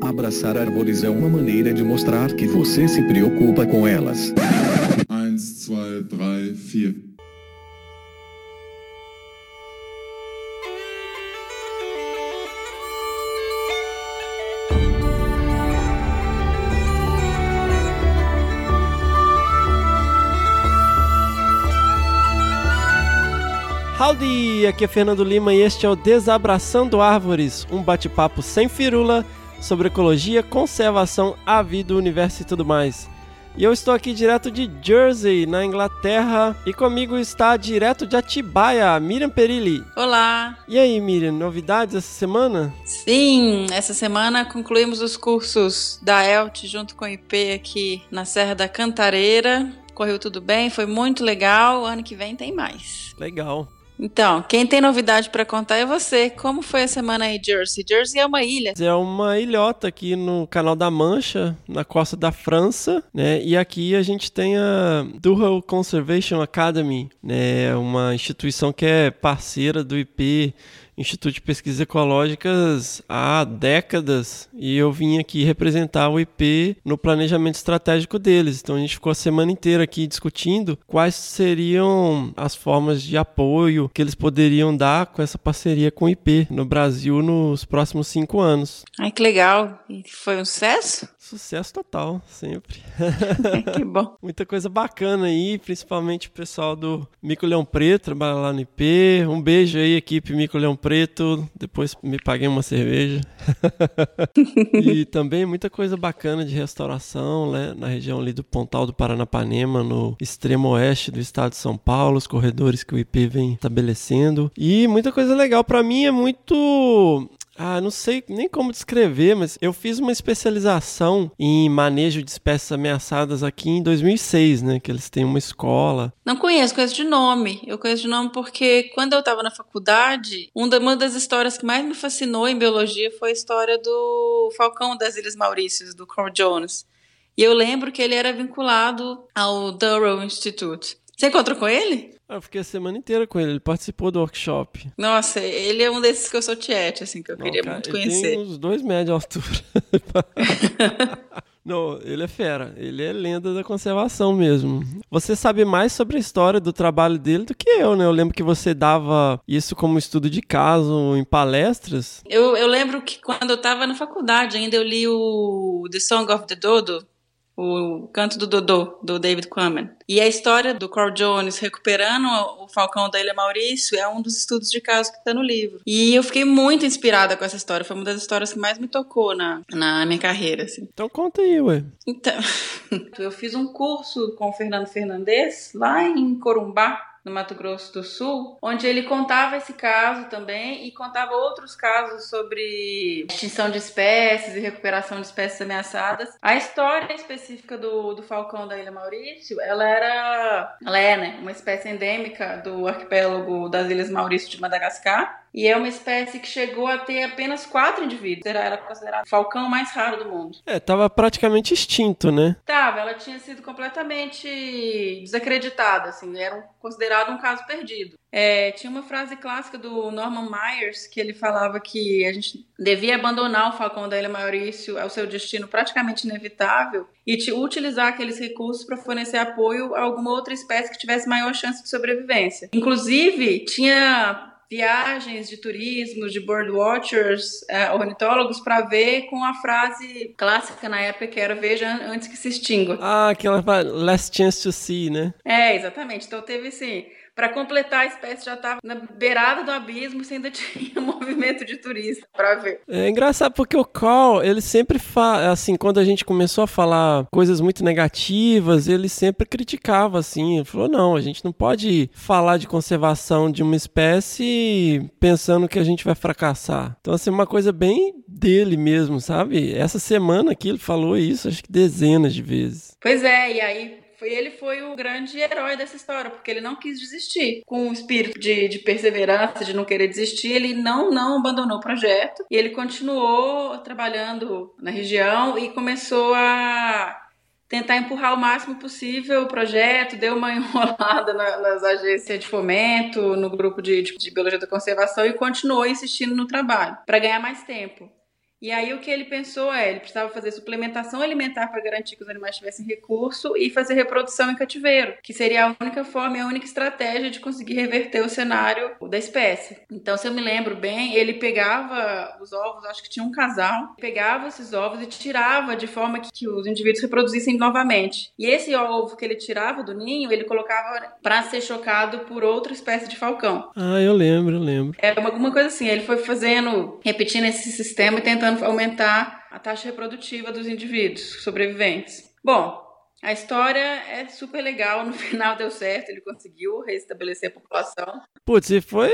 Abraçar árvores é uma maneira de mostrar que você se preocupa com elas. 1, 2, 3, 4. Howdy! Aqui é Fernando Lima e este é o Desabraçando Árvores, um bate-papo sem firula sobre ecologia, conservação, a vida, o universo e tudo mais. E eu estou aqui direto de Jersey, na Inglaterra, e comigo está direto de Atibaia, Miriam Perilli. Olá! E aí, Miriam, novidades essa semana? Sim, essa semana concluímos os cursos da ELT junto com o IP aqui na Serra da Cantareira. Correu tudo bem, foi muito legal. Ano que vem tem mais. Legal. Então, quem tem novidade para contar é você. Como foi a semana aí, Jersey? Jersey é uma ilha. É uma ilhota aqui no Canal da Mancha, na costa da França, né? E aqui a gente tem a Durham Conservation Academy, né? Uma instituição que é parceira do IP Instituto de Pesquisas Ecológicas há décadas e eu vim aqui representar o IP no planejamento estratégico deles. Então a gente ficou a semana inteira aqui discutindo quais seriam as formas de apoio que eles poderiam dar com essa parceria com o IP no Brasil nos próximos cinco anos. Ai, que legal! E foi um sucesso? Sucesso total, sempre. que bom. Muita coisa bacana aí, principalmente o pessoal do Mico Leão Preto, trabalha lá no IP. Um beijo aí, equipe Mico Leão Preto. Depois me paguei uma cerveja. e também muita coisa bacana de restauração, né? Na região ali do Pontal do Paranapanema, no extremo oeste do estado de São Paulo, os corredores que o IP vem estabelecendo. E muita coisa legal. para mim é muito ah, não sei nem como descrever, mas eu fiz uma especialização em manejo de espécies ameaçadas aqui em 2006, né? Que eles têm uma escola. Não conheço, conheço de nome. Eu conheço de nome porque quando eu estava na faculdade, uma das histórias que mais me fascinou em biologia foi a história do Falcão das Ilhas Maurícias, do Carl Jones. E eu lembro que ele era vinculado ao Durham Institute. Você encontrou com ele? Eu fiquei a semana inteira com ele, ele participou do workshop. Nossa, ele é um desses que eu sou tiete, assim, que eu Não, queria cara, muito conhecer. Ele tem uns dois metros de altura. Não, ele é fera. Ele é lenda da conservação mesmo. Você sabe mais sobre a história do trabalho dele do que eu, né? Eu lembro que você dava isso como estudo de caso em palestras. Eu, eu lembro que quando eu estava na faculdade ainda, eu li o The Song of the Dodo, o Canto do Dodô, do David Quammen. E a história do Carl Jones recuperando o Falcão da Ilha Maurício é um dos estudos de caso que está no livro. E eu fiquei muito inspirada com essa história. Foi uma das histórias que mais me tocou na, na minha carreira. Assim. Então conta aí, ué. Então, eu fiz um curso com o Fernando Fernandes lá em Corumbá, no Mato Grosso do Sul, onde ele contava esse caso também e contava outros casos sobre extinção de espécies e recuperação de espécies ameaçadas. A história específica do, do falcão da Ilha Maurício, ela era, ela é, né, uma espécie endêmica do arquipélago das Ilhas Maurício de Madagascar. E é uma espécie que chegou a ter apenas quatro indivíduos. Era, era considerada o falcão mais raro do mundo. É, tava praticamente extinto, né? Tava, ela tinha sido completamente desacreditada, assim, era considerado um caso perdido. É, tinha uma frase clássica do Norman Myers que ele falava que a gente devia abandonar o falcão da Ilha Maurício ao seu destino praticamente inevitável e utilizar aqueles recursos para fornecer apoio a alguma outra espécie que tivesse maior chance de sobrevivência. Inclusive, tinha viagens de turismo, de birdwatchers, é, ornitólogos, para ver com a frase clássica na época que era veja antes que se extingua. Ah, aquela last chance to see, né? É, exatamente. Então teve assim para completar, a espécie já estava na beirada do abismo, se ainda tinha movimento de turista para ver. É engraçado porque o Carl, ele sempre fala, assim, quando a gente começou a falar coisas muito negativas, ele sempre criticava, assim, ele falou, não, a gente não pode falar de conservação de uma espécie pensando que a gente vai fracassar. Então, assim, uma coisa bem dele mesmo, sabe? Essa semana aqui ele falou isso, acho que dezenas de vezes. Pois é, e aí ele foi o grande herói dessa história, porque ele não quis desistir. Com o espírito de, de perseverança, de não querer desistir, ele não, não abandonou o projeto e ele continuou trabalhando na região e começou a tentar empurrar o máximo possível o projeto, deu uma enrolada na, nas agências de fomento, no grupo de, de, de biologia da conservação e continuou insistindo no trabalho para ganhar mais tempo. E aí o que ele pensou é, ele precisava fazer suplementação alimentar para garantir que os animais tivessem recurso e fazer reprodução em cativeiro, que seria a única forma e a única estratégia de conseguir reverter o cenário da espécie. Então, se eu me lembro bem, ele pegava os ovos, acho que tinha um casal, pegava esses ovos e tirava de forma que, que os indivíduos reproduzissem novamente. E esse ovo que ele tirava do ninho, ele colocava para ser chocado por outra espécie de falcão. Ah, eu lembro, eu lembro. É alguma coisa assim, ele foi fazendo, repetindo esse sistema e tentando aumentar a taxa reprodutiva dos indivíduos sobreviventes. Bom, a história é super legal, no final deu certo, ele conseguiu restabelecer a população. Putz, e foi,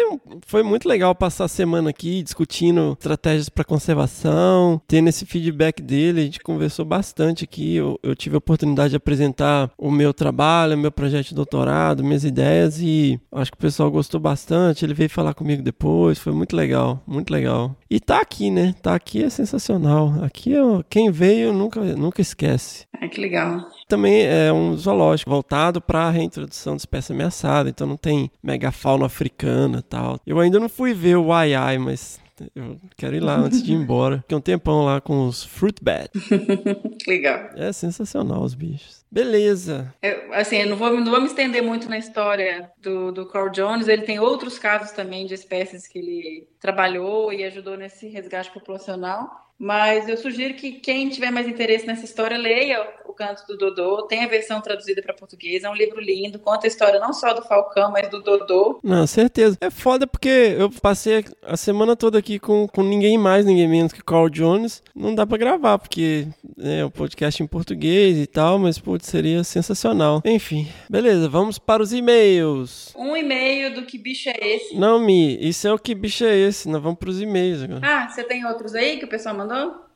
foi muito legal passar a semana aqui discutindo estratégias para conservação, tendo esse feedback dele, a gente conversou bastante aqui, eu, eu, tive a oportunidade de apresentar o meu trabalho, o meu projeto de doutorado, minhas ideias e acho que o pessoal gostou bastante, ele veio falar comigo depois, foi muito legal, muito legal. E tá aqui, né? Tá aqui é sensacional. Aqui quem veio nunca, nunca esquece. Ah, que legal também é um zoológico voltado para a reintrodução de espécie ameaçada, então não tem megafauna africana tal. Eu ainda não fui ver o Ai mas eu quero ir lá antes de ir embora. Fiquei um tempão lá com os fruit bat. Legal. É sensacional os bichos. Beleza. Eu, assim, eu não vou, não vou me estender muito na história do, do Carl Jones. Ele tem outros casos também de espécies que ele trabalhou e ajudou nesse resgate populacional. Mas eu sugiro que quem tiver mais interesse nessa história leia O Canto do Dodô. Tem a versão traduzida para português. É um livro lindo. Conta a história não só do Falcão, mas do Dodô. Não, certeza. É foda porque eu passei a semana toda aqui com, com ninguém mais, ninguém menos que Carl Jones. Não dá para gravar porque é um podcast em português e tal, mas putz, seria sensacional. Enfim, beleza. Vamos para os e-mails. Um e-mail do Que Bicho é Esse? Não, Mi. Isso é o Que Bicho é Esse. Nós vamos para os e-mails agora. Ah, você tem outros aí que o pessoal mandou? Mandou?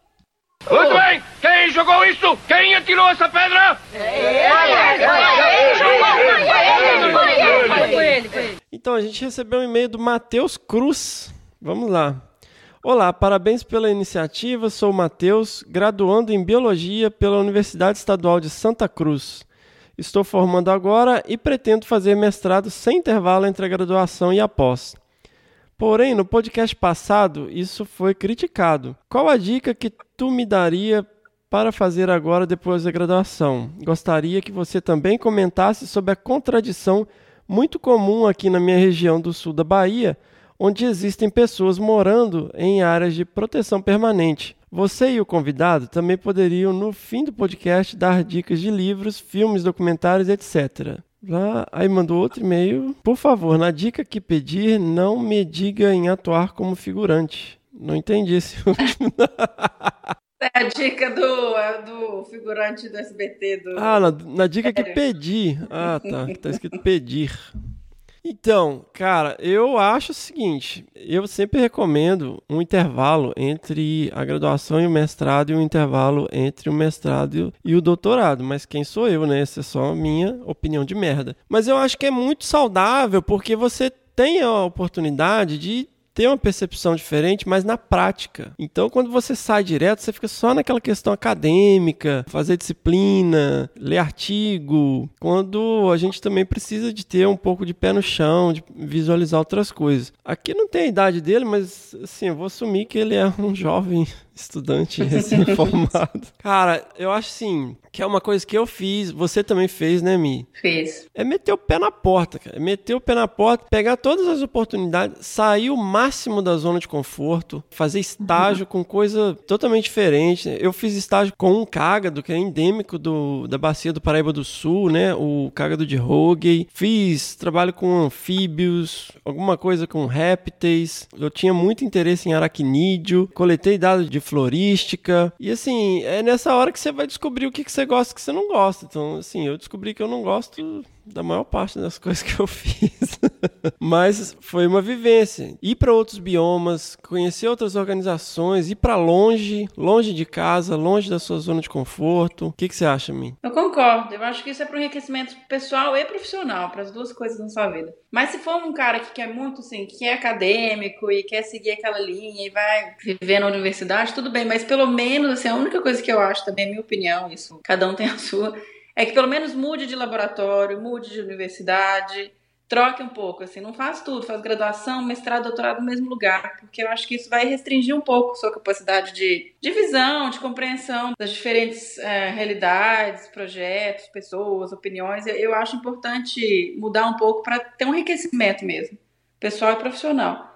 Muito bem! Quem jogou isso? Quem atirou essa pedra? Então, a gente recebeu um e-mail do Matheus Cruz. Vamos lá. Olá, parabéns pela iniciativa. Sou o Matheus, graduando em Biologia pela Universidade Estadual de Santa Cruz. Estou formando agora e pretendo fazer mestrado sem intervalo entre a graduação e a pós. Porém, no podcast passado, isso foi criticado. Qual a dica que tu me daria para fazer agora depois da graduação? Gostaria que você também comentasse sobre a contradição muito comum aqui na minha região do sul da Bahia, onde existem pessoas morando em áreas de proteção permanente. Você e o convidado também poderiam, no fim do podcast, dar dicas de livros, filmes, documentários, etc. Lá, aí mandou outro e-mail. Por favor, na dica que pedir, não me diga em atuar como figurante. Não entendi esse último. É a dica do, é do figurante do SBT. Do... Ah, na, na dica que pedi. Ah, tá. Que tá escrito pedir. Então, cara, eu acho o seguinte: eu sempre recomendo um intervalo entre a graduação e o mestrado e um intervalo entre o mestrado e o doutorado. Mas quem sou eu, né? Essa é só a minha opinião de merda. Mas eu acho que é muito saudável porque você tem a oportunidade de ter uma percepção diferente, mas na prática. Então, quando você sai direto, você fica só naquela questão acadêmica, fazer disciplina, ler artigo, quando a gente também precisa de ter um pouco de pé no chão, de visualizar outras coisas. Aqui não tem a idade dele, mas assim, eu vou assumir que ele é um jovem estudante recém-formado. Cara, eu acho assim, que é uma coisa que eu fiz, você também fez, né, Mi? Fiz. É meter o pé na porta, cara. É meter o pé na porta, pegar todas as oportunidades, sair o máximo da zona de conforto, fazer estágio uhum. com coisa totalmente diferente. Eu fiz estágio com um cágado, que é endêmico do, da bacia do Paraíba do Sul, né? O cágado de Hogue. Fiz trabalho com anfíbios, alguma coisa com répteis. Eu tinha muito interesse em aracnídeo. Coletei dados de florística. E assim, é nessa hora que você vai descobrir o que, que você gosta e o que você não gosta. Então, assim, eu descobri que eu não gosto da maior parte das coisas que eu fiz. Mas foi uma vivência. Ir para outros biomas, conhecer outras organizações, ir para longe, longe de casa, longe da sua zona de conforto. O que, que você acha, mim? Eu concordo. Eu acho que isso é para um enriquecimento pessoal e profissional, para as duas coisas na sua vida. Mas se for um cara que quer muito, assim, que é acadêmico e quer seguir aquela linha e vai viver na universidade, tudo bem. Mas pelo menos, assim, a única coisa que eu acho também, é minha opinião, isso cada um tem a sua é que pelo menos mude de laboratório, mude de universidade, troque um pouco, assim, não faz tudo, faz graduação, mestrado, doutorado no mesmo lugar, porque eu acho que isso vai restringir um pouco sua capacidade de, de visão, de compreensão das diferentes é, realidades, projetos, pessoas, opiniões. Eu, eu acho importante mudar um pouco para ter um enriquecimento mesmo, pessoal e profissional.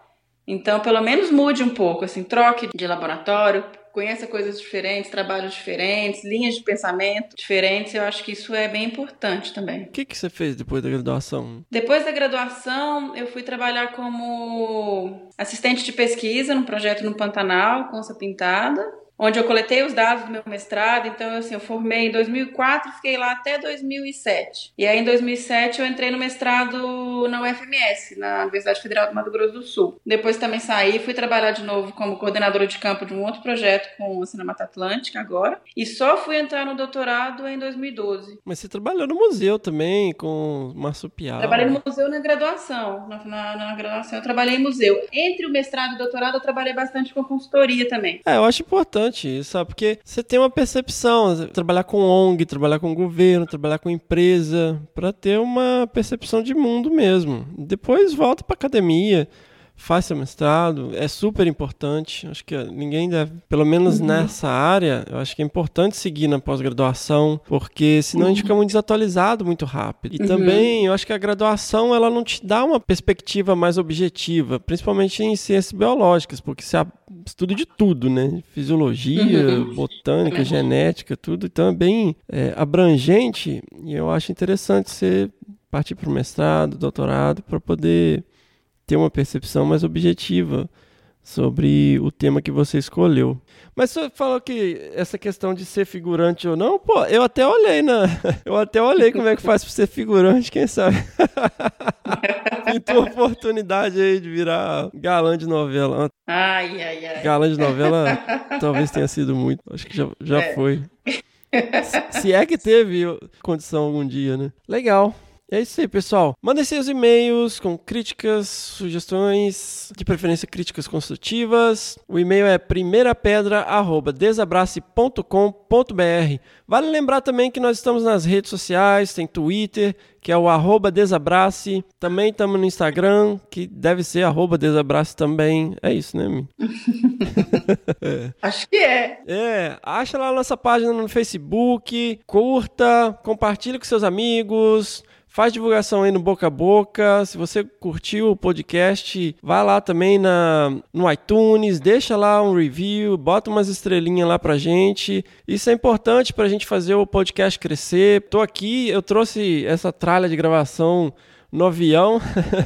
Então, pelo menos mude um pouco, assim, troque de laboratório, conheça coisas diferentes, trabalhos diferentes, linhas de pensamento diferentes. Eu acho que isso é bem importante também. O que, que você fez depois da graduação? Depois da graduação, eu fui trabalhar como assistente de pesquisa num projeto no Pantanal, com essa pintada onde eu coletei os dados do meu mestrado. Então, assim, eu formei em 2004 e fiquei lá até 2007. E aí, em 2007, eu entrei no mestrado na UFMS, na Universidade Federal do Mato Grosso do Sul. Depois também saí, fui trabalhar de novo como coordenadora de campo de um outro projeto com a Cinemata Atlântica agora. E só fui entrar no doutorado em 2012. Mas você trabalhou no museu também, com marsupial. Trabalhei no museu na graduação. Na, na, na graduação eu trabalhei em museu. Entre o mestrado e o doutorado, eu trabalhei bastante com consultoria também. É, eu acho importante isso, sabe? Porque você tem uma percepção, trabalhar com ONG, trabalhar com governo, trabalhar com empresa, para ter uma percepção de mundo mesmo. Depois volta para academia, faz seu mestrado, é super importante. Acho que ninguém deve, pelo menos uhum. nessa área, eu acho que é importante seguir na pós-graduação, porque senão uhum. a gente fica muito desatualizado muito rápido. E uhum. também eu acho que a graduação ela não te dá uma perspectiva mais objetiva, principalmente em ciências biológicas, porque você estuda de tudo, né? Fisiologia, uhum. botânica, genética, tudo. Então é bem é, abrangente e eu acho interessante você partir para o mestrado, doutorado, para poder ter uma percepção mais objetiva sobre o tema que você escolheu. Mas você falou que essa questão de ser figurante ou não, pô, eu até olhei na, eu até olhei como é que faz para ser figurante, quem sabe. Pintou oportunidade aí de virar galã de novela. Ai, ai, ai. Galã de novela talvez tenha sido muito, acho que já, já é. foi. Se é que teve condição algum dia, né? Legal. É isso aí, pessoal. Mandem seus e-mails com críticas, sugestões, de preferência críticas construtivas. O e-mail é primeirapedra@desabrace.com.br. Vale lembrar também que nós estamos nas redes sociais, tem Twitter, que é o arroba Desabrace. Também estamos no Instagram, que deve ser arroba Desabrace também. É isso, né, Mi? é. Acho que é. É, acha lá a nossa página no Facebook, curta, compartilhe com seus amigos. Faz divulgação aí no boca a boca. Se você curtiu o podcast, vai lá também na, no iTunes, deixa lá um review, bota umas estrelinhas lá pra gente. Isso é importante pra gente fazer o podcast crescer. Tô aqui, eu trouxe essa tralha de gravação no avião,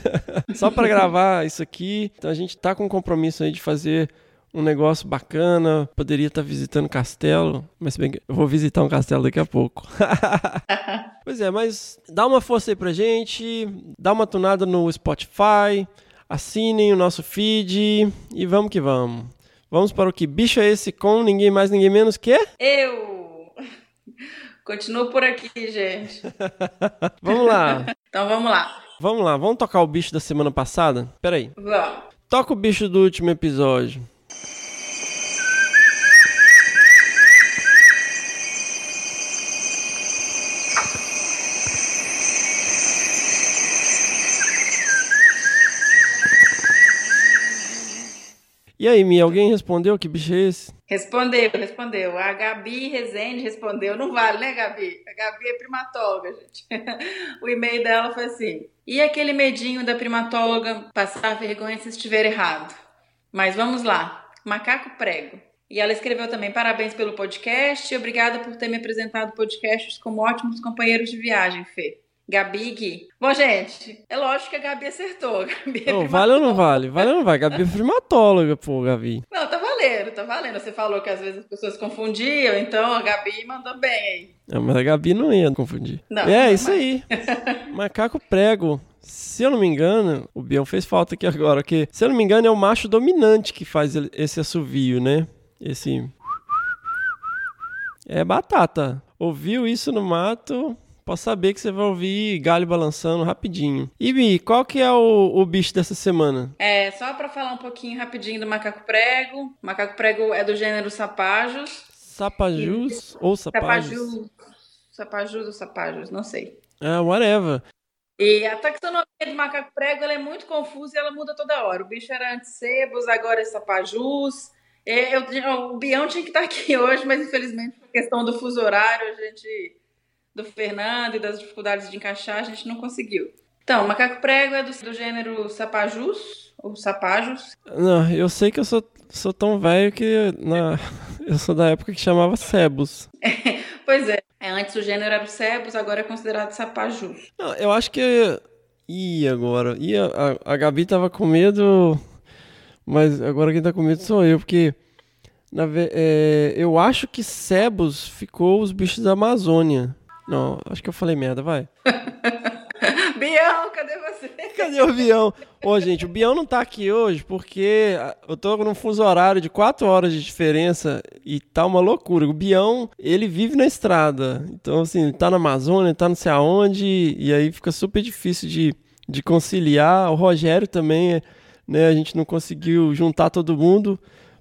só para gravar isso aqui. Então a gente tá com um compromisso aí de fazer um negócio bacana, poderia estar visitando castelo, mas bem eu vou visitar um castelo daqui a pouco. pois é, mas dá uma força aí pra gente, dá uma tunada no Spotify, assinem o nosso feed e vamos que vamos. Vamos para o que bicho é esse com ninguém mais, ninguém menos que eu. Continuo por aqui, gente. vamos lá. então vamos lá. Vamos lá, vamos tocar o bicho da semana passada? Peraí. Vamos. Toca o bicho do último episódio. E aí, Mi, alguém respondeu que bicho é esse? Respondeu, respondeu. A Gabi Rezende respondeu. Não vale, né, Gabi? A Gabi é primatóloga, gente. o e-mail dela foi assim: E aquele medinho da primatóloga passar vergonha se estiver errado? Mas vamos lá. Macaco prego. E ela escreveu também: parabéns pelo podcast e obrigada por ter me apresentado podcasts como ótimos companheiros de viagem, Fê. Gabi Gui. Bom, gente, é lógico que a Gabi acertou. Gabi é oh, vale ou não vale? Vale ou não vale? Gabi é primatóloga, pô, Gabi. Não, tá valendo, tá valendo. Você falou que às vezes as pessoas confundiam, então a Gabi mandou bem aí. Não, mas a Gabi não ia confundir. Não, é, não isso aí. Macaco prego. Se eu não me engano, o Bião fez falta aqui agora, que se eu não me engano é o macho dominante que faz esse assovio, né? Esse. É batata. Ouviu isso no mato, Pode saber que você vai ouvir galho balançando rapidinho. E Bi, qual que é o, o bicho dessa semana? É, só para falar um pouquinho rapidinho do macaco prego. O macaco prego é do gênero sapajos. Sapajus e... ou sapajos? Sapajus. Sapajus ou sapajos, não sei. É, whatever. E a taxonomia do macaco prego ela é muito confusa e ela muda toda hora. O bicho era antes sebos, agora é sapajus. É, eu, o Bião tinha que estar aqui hoje, mas infelizmente, por questão do fuso horário, a gente, do Fernando e das dificuldades de encaixar, a gente não conseguiu. Então, macaco prego é do, do gênero sapajus, ou sapajos. Não, eu sei que eu sou, sou tão velho que na, eu sou da época que chamava sebos. pois é. é. Antes o gênero era o sebos, agora é considerado sapajus. Não, eu acho que. Ih, agora. Ih, a, a Gabi tava com medo. Mas agora quem tá com medo sou eu, porque. Na, é, eu acho que sebos ficou os bichos da Amazônia. Não, acho que eu falei merda, vai. Bião, cadê você? Cadê o Bião? Ô, gente, o Bião não tá aqui hoje porque eu tô num fuso horário de 4 horas de diferença e tá uma loucura. O Bião, ele vive na estrada. Então, assim, tá na Amazônia, tá não sei aonde, e aí fica super difícil de, de conciliar. O Rogério também, né, a gente não conseguiu juntar todo mundo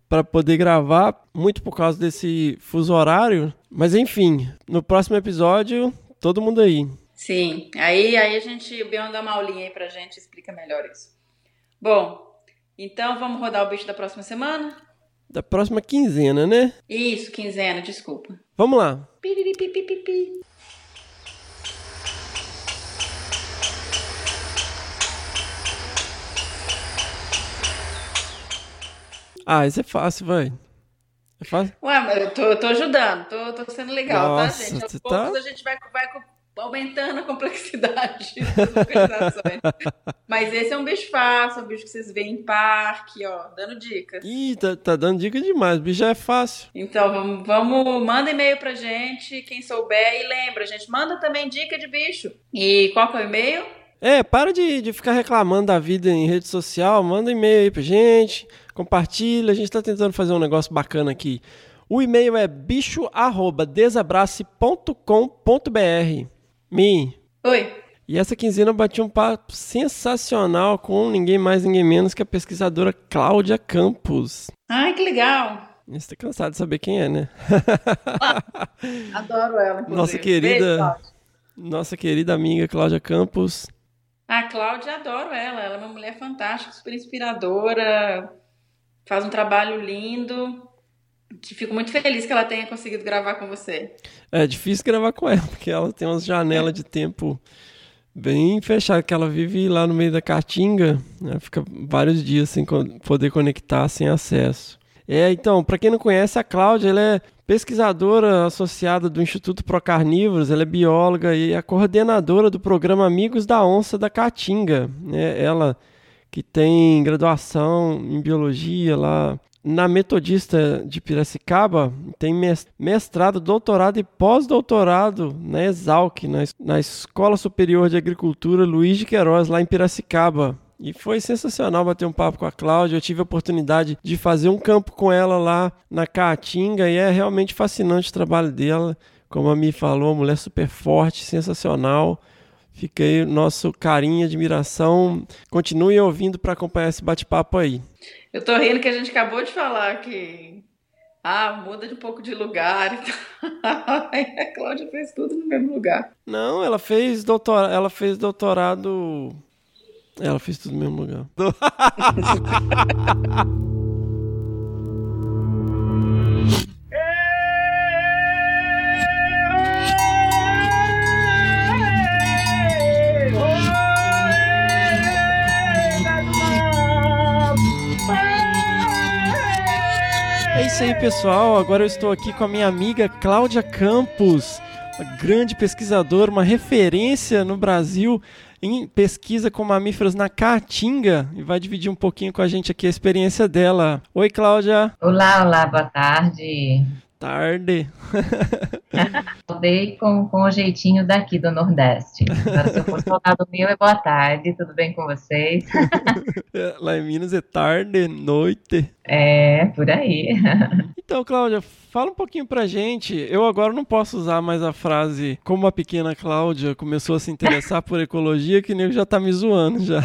para poder gravar, muito por causa desse fuso horário. Mas enfim, no próximo episódio, todo mundo aí. Sim, aí, aí a gente, o Bion dá uma aulinha aí pra gente, explica melhor isso. Bom, então vamos rodar o bicho da próxima semana? Da próxima quinzena, né? Isso, quinzena, desculpa. Vamos lá. Piriripipipipi. Ah, isso é fácil, vai. É fácil? Ué, mas eu tô, eu tô ajudando, tô, tô sendo legal, tá, Nossa, tá, gente? Aos você poucos tá- a gente vai, vai aumentando a complexidade das localizações. mas esse é um bicho fácil, um bicho que vocês veem em parque, ó, dando dicas. Ih, tá, tá dando dica demais. O bicho já é fácil. Então, vamos, vamos manda e-mail pra gente, quem souber. E lembra, gente, manda também dica de bicho. E qual que é o e-mail? É, para de, de ficar reclamando da vida em rede social. Manda e-mail aí pra gente. Compartilha. A gente tá tentando fazer um negócio bacana aqui. O e-mail é bicho.desabrace.com.br. Mi. Oi. E essa quinzena eu bati um papo sensacional com ninguém mais, ninguém menos que a pesquisadora Cláudia Campos. Ai, que legal. Você tá cansado de saber quem é, né? Adoro ela, inclusive. Nossa Beijo, querida, Cláudia. nossa querida amiga Cláudia Campos. A Cláudia, adoro ela. Ela é uma mulher fantástica, super inspiradora, faz um trabalho lindo. Fico muito feliz que ela tenha conseguido gravar com você. É difícil gravar com ela, porque ela tem umas janelas de tempo bem fechadas, que ela vive lá no meio da caatinga, né? fica vários dias sem poder conectar, sem acesso. É, então, para quem não conhece, a Cláudia, ela é pesquisadora associada do Instituto Procarnívoros, ela é bióloga e a coordenadora do programa Amigos da Onça da Caatinga. Né? Ela que tem graduação em biologia lá na Metodista de Piracicaba, tem mes- mestrado, doutorado e pós-doutorado na Exalc, na, es- na Escola Superior de Agricultura Luiz de Queiroz, lá em Piracicaba. E foi sensacional bater um papo com a Cláudia. Eu tive a oportunidade de fazer um campo com ela lá na Caatinga e é realmente fascinante o trabalho dela. Como a Mi falou, mulher super forte, sensacional. Fiquei nosso carinho e admiração. Continue ouvindo para acompanhar esse bate-papo aí. Eu tô rindo que a gente acabou de falar que. Ah, muda de um pouco de lugar e tal. Aí a Cláudia fez tudo no mesmo lugar. Não, ela fez doutorado, ela fez doutorado. Ela fez tudo no mesmo lugar. isso aí, pessoal. Agora eu estou aqui com a minha amiga Cláudia Campos, grande pesquisadora, uma referência no Brasil em pesquisa com mamíferos na Caatinga e vai dividir um pouquinho com a gente aqui a experiência dela. Oi, Cláudia. Olá, olá, boa tarde. Tarde. Voltei com, com o jeitinho daqui do Nordeste. Agora, se eu fosse falar do meu, é boa tarde, tudo bem com vocês? É, Lá em Minas é tarde, noite. É, por aí. Então, Cláudia, fala um pouquinho pra gente. Eu agora não posso usar mais a frase como a pequena Cláudia começou a se interessar por ecologia, que nem já tá me zoando já.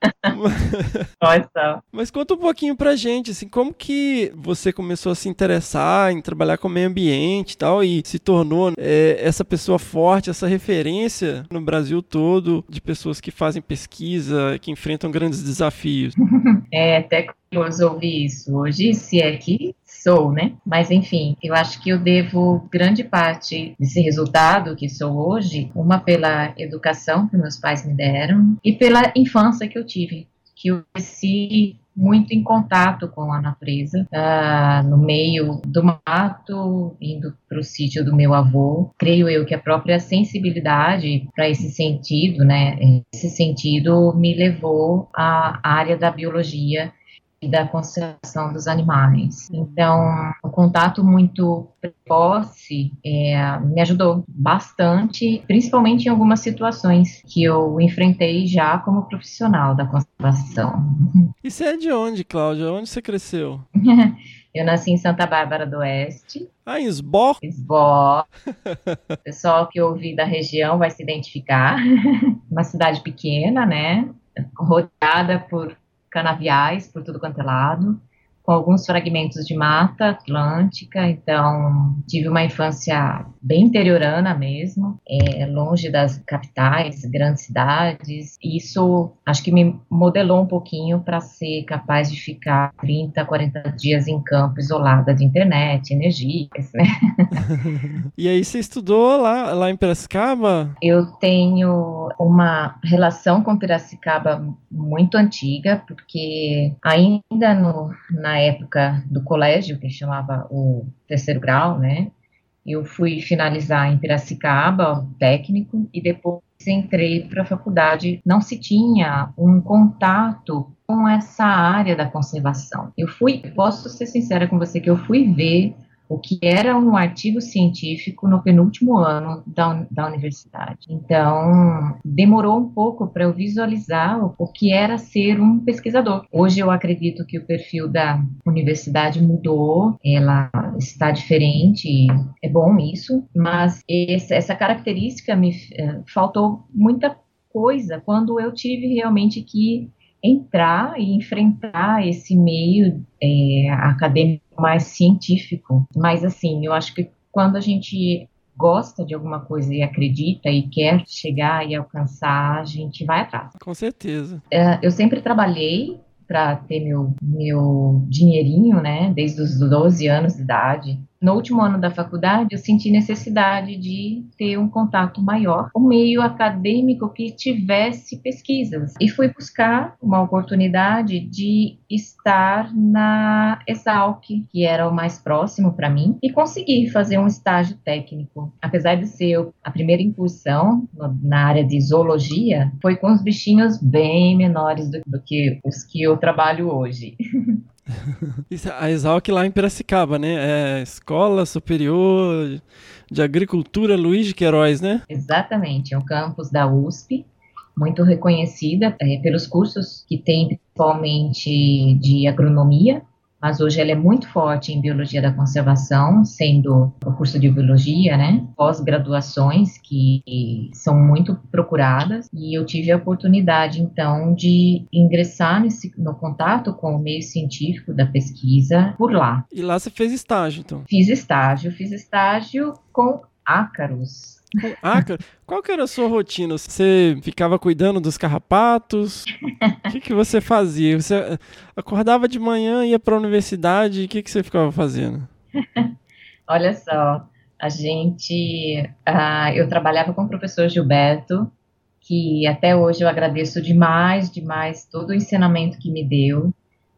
Mas conta um pouquinho pra gente, assim, como que você começou a se interessar em trabalhar com o meio ambiente e tal, e se tornou é, essa pessoa forte, essa referência no Brasil todo de pessoas que fazem pesquisa, que enfrentam grandes desafios. É até curioso ouvir isso hoje, se é que sou, né? Mas enfim, eu acho que eu devo grande parte desse resultado que sou hoje, uma pela educação que meus pais me deram e pela infância que eu tive, que eu cresci muito em contato com a natureza, uh, no meio do mato, indo para o sítio do meu avô. Creio eu que a própria sensibilidade para esse sentido, né, esse sentido me levou à área da biologia e da conservação dos animais. Então, o contato muito precoce é, me ajudou bastante, principalmente em algumas situações que eu enfrentei já como profissional da conservação. E você é de onde, Cláudia? Onde você cresceu? Eu nasci em Santa Bárbara do Oeste. Ah, em Esbó? Esbó. O pessoal que ouvi da região vai se identificar. Uma cidade pequena, né? Rodeada por canaviais por tudo quanto é lado com alguns fragmentos de mata atlântica, então tive uma infância bem interiorana mesmo, é, longe das capitais, grandes cidades. Isso acho que me modelou um pouquinho para ser capaz de ficar 30, 40 dias em campo isolada de internet, energia, né? e aí você estudou lá, lá em Piracicaba? Eu tenho uma relação com Piracicaba muito antiga, porque ainda no, na época do colégio, que chamava o terceiro grau, né? Eu fui finalizar em Piracicaba, técnico, e depois entrei para a faculdade. Não se tinha um contato com essa área da conservação. Eu fui, posso ser sincera com você, que eu fui ver o que era um artigo científico no penúltimo ano da, da universidade. Então, demorou um pouco para eu visualizar o, o, que era ser um pesquisador. Hoje eu acredito que o perfil da universidade mudou, ela está diferente, é bom isso, mas esse, essa característica me eh, faltou muita coisa quando eu tive realmente que entrar e enfrentar esse meio é, acadêmico mais científico. Mas, assim, eu acho que quando a gente gosta de alguma coisa e acredita e quer chegar e alcançar, a gente vai atrás. Com certeza. É, eu sempre trabalhei para ter meu, meu dinheirinho, né, desde os 12 anos de idade no último ano da faculdade, eu senti necessidade de ter um contato maior, um meio acadêmico que tivesse pesquisas. E fui buscar uma oportunidade de estar na Exalc, que era o mais próximo para mim, e consegui fazer um estágio técnico. Apesar de ser a primeira incursão na área de zoologia, foi com os bichinhos bem menores do que os que eu trabalho hoje. a Exalc lá em Piracicaba, né? É Escola Superior de Agricultura Luiz de Queiroz, né? Exatamente, é um campus da USP, muito reconhecida é, pelos cursos que tem, principalmente de agronomia, mas hoje ela é muito forte em biologia da conservação, sendo o curso de biologia, né? Pós-graduações que são muito procuradas e eu tive a oportunidade então de ingressar nesse, no contato com o meio científico da pesquisa por lá. E lá você fez estágio, então? Fiz estágio, fiz estágio com ácaros, ah, qual que era a sua rotina? Você ficava cuidando dos carrapatos? O que, que você fazia? Você acordava de manhã, ia para a universidade, o que, que você ficava fazendo? Olha só, a gente. Uh, eu trabalhava com o professor Gilberto, que até hoje eu agradeço demais, demais todo o ensinamento que me deu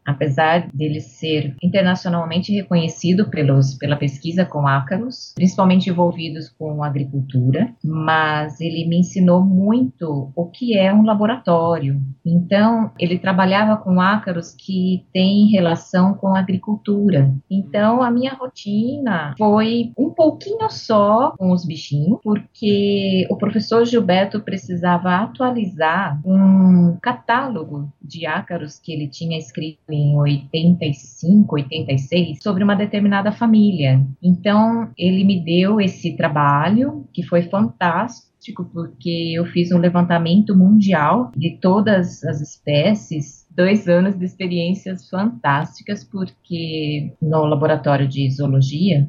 apesar dele ser internacionalmente reconhecido pelos, pela pesquisa com ácaros, principalmente envolvidos com agricultura, mas ele me ensinou muito o que é um laboratório. Então, ele trabalhava com ácaros que têm relação com agricultura. Então, a minha rotina foi um pouquinho só com os bichinhos, porque o professor Gilberto precisava atualizar um catálogo de ácaros que ele tinha escrito em 85, 86 sobre uma determinada família. Então, ele me deu esse trabalho que foi fantástico porque eu fiz um levantamento mundial de todas as espécies dois anos de experiências fantásticas, porque no laboratório de zoologia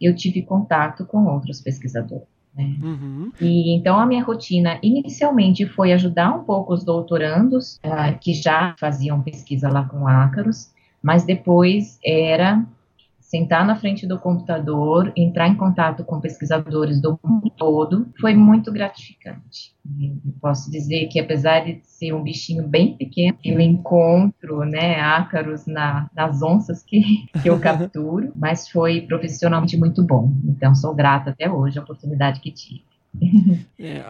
eu tive contato com outros pesquisadores. Né? Uhum. E então a minha rotina inicialmente foi ajudar um pouco os doutorandos uh, que já faziam pesquisa lá com ácaros, mas depois era sentar na frente do computador, entrar em contato com pesquisadores do mundo todo, foi muito gratificante. Eu posso dizer que apesar de ser um bichinho bem pequeno, eu encontro, né, ácaros na, nas onças que, que eu capturo, mas foi profissionalmente muito bom. Então sou grata até hoje a oportunidade que tive. É,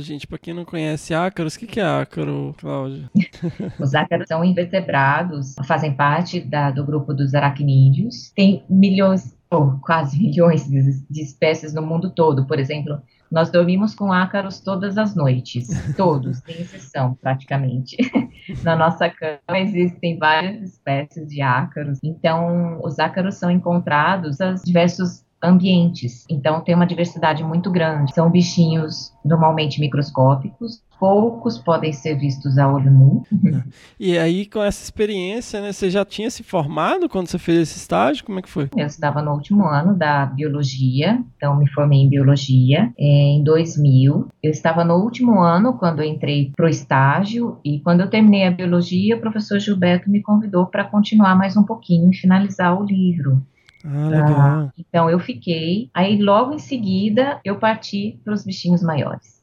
gente, para quem não conhece ácaros, o que, que é ácaro, Cláudia? Os ácaros são invertebrados, fazem parte da, do grupo dos aracnídeos. Tem milhões, ou quase milhões de, de espécies no mundo todo. Por exemplo, nós dormimos com ácaros todas as noites, todos, sem exceção, praticamente. Na nossa cama existem várias espécies de ácaros. Então, os ácaros são encontrados em diversos ambientes. Então tem uma diversidade muito grande. São bichinhos normalmente microscópicos, poucos podem ser vistos a olho nu. E aí, com essa experiência, né, você já tinha se formado quando você fez esse estágio? Como é que foi? Eu estava no último ano da biologia, então me formei em biologia é, em 2000. Eu estava no último ano quando entrei para o estágio e quando eu terminei a biologia, o professor Gilberto me convidou para continuar mais um pouquinho e finalizar o livro. Ah, legal. Ah, então eu fiquei. Aí logo em seguida eu parti para os bichinhos maiores.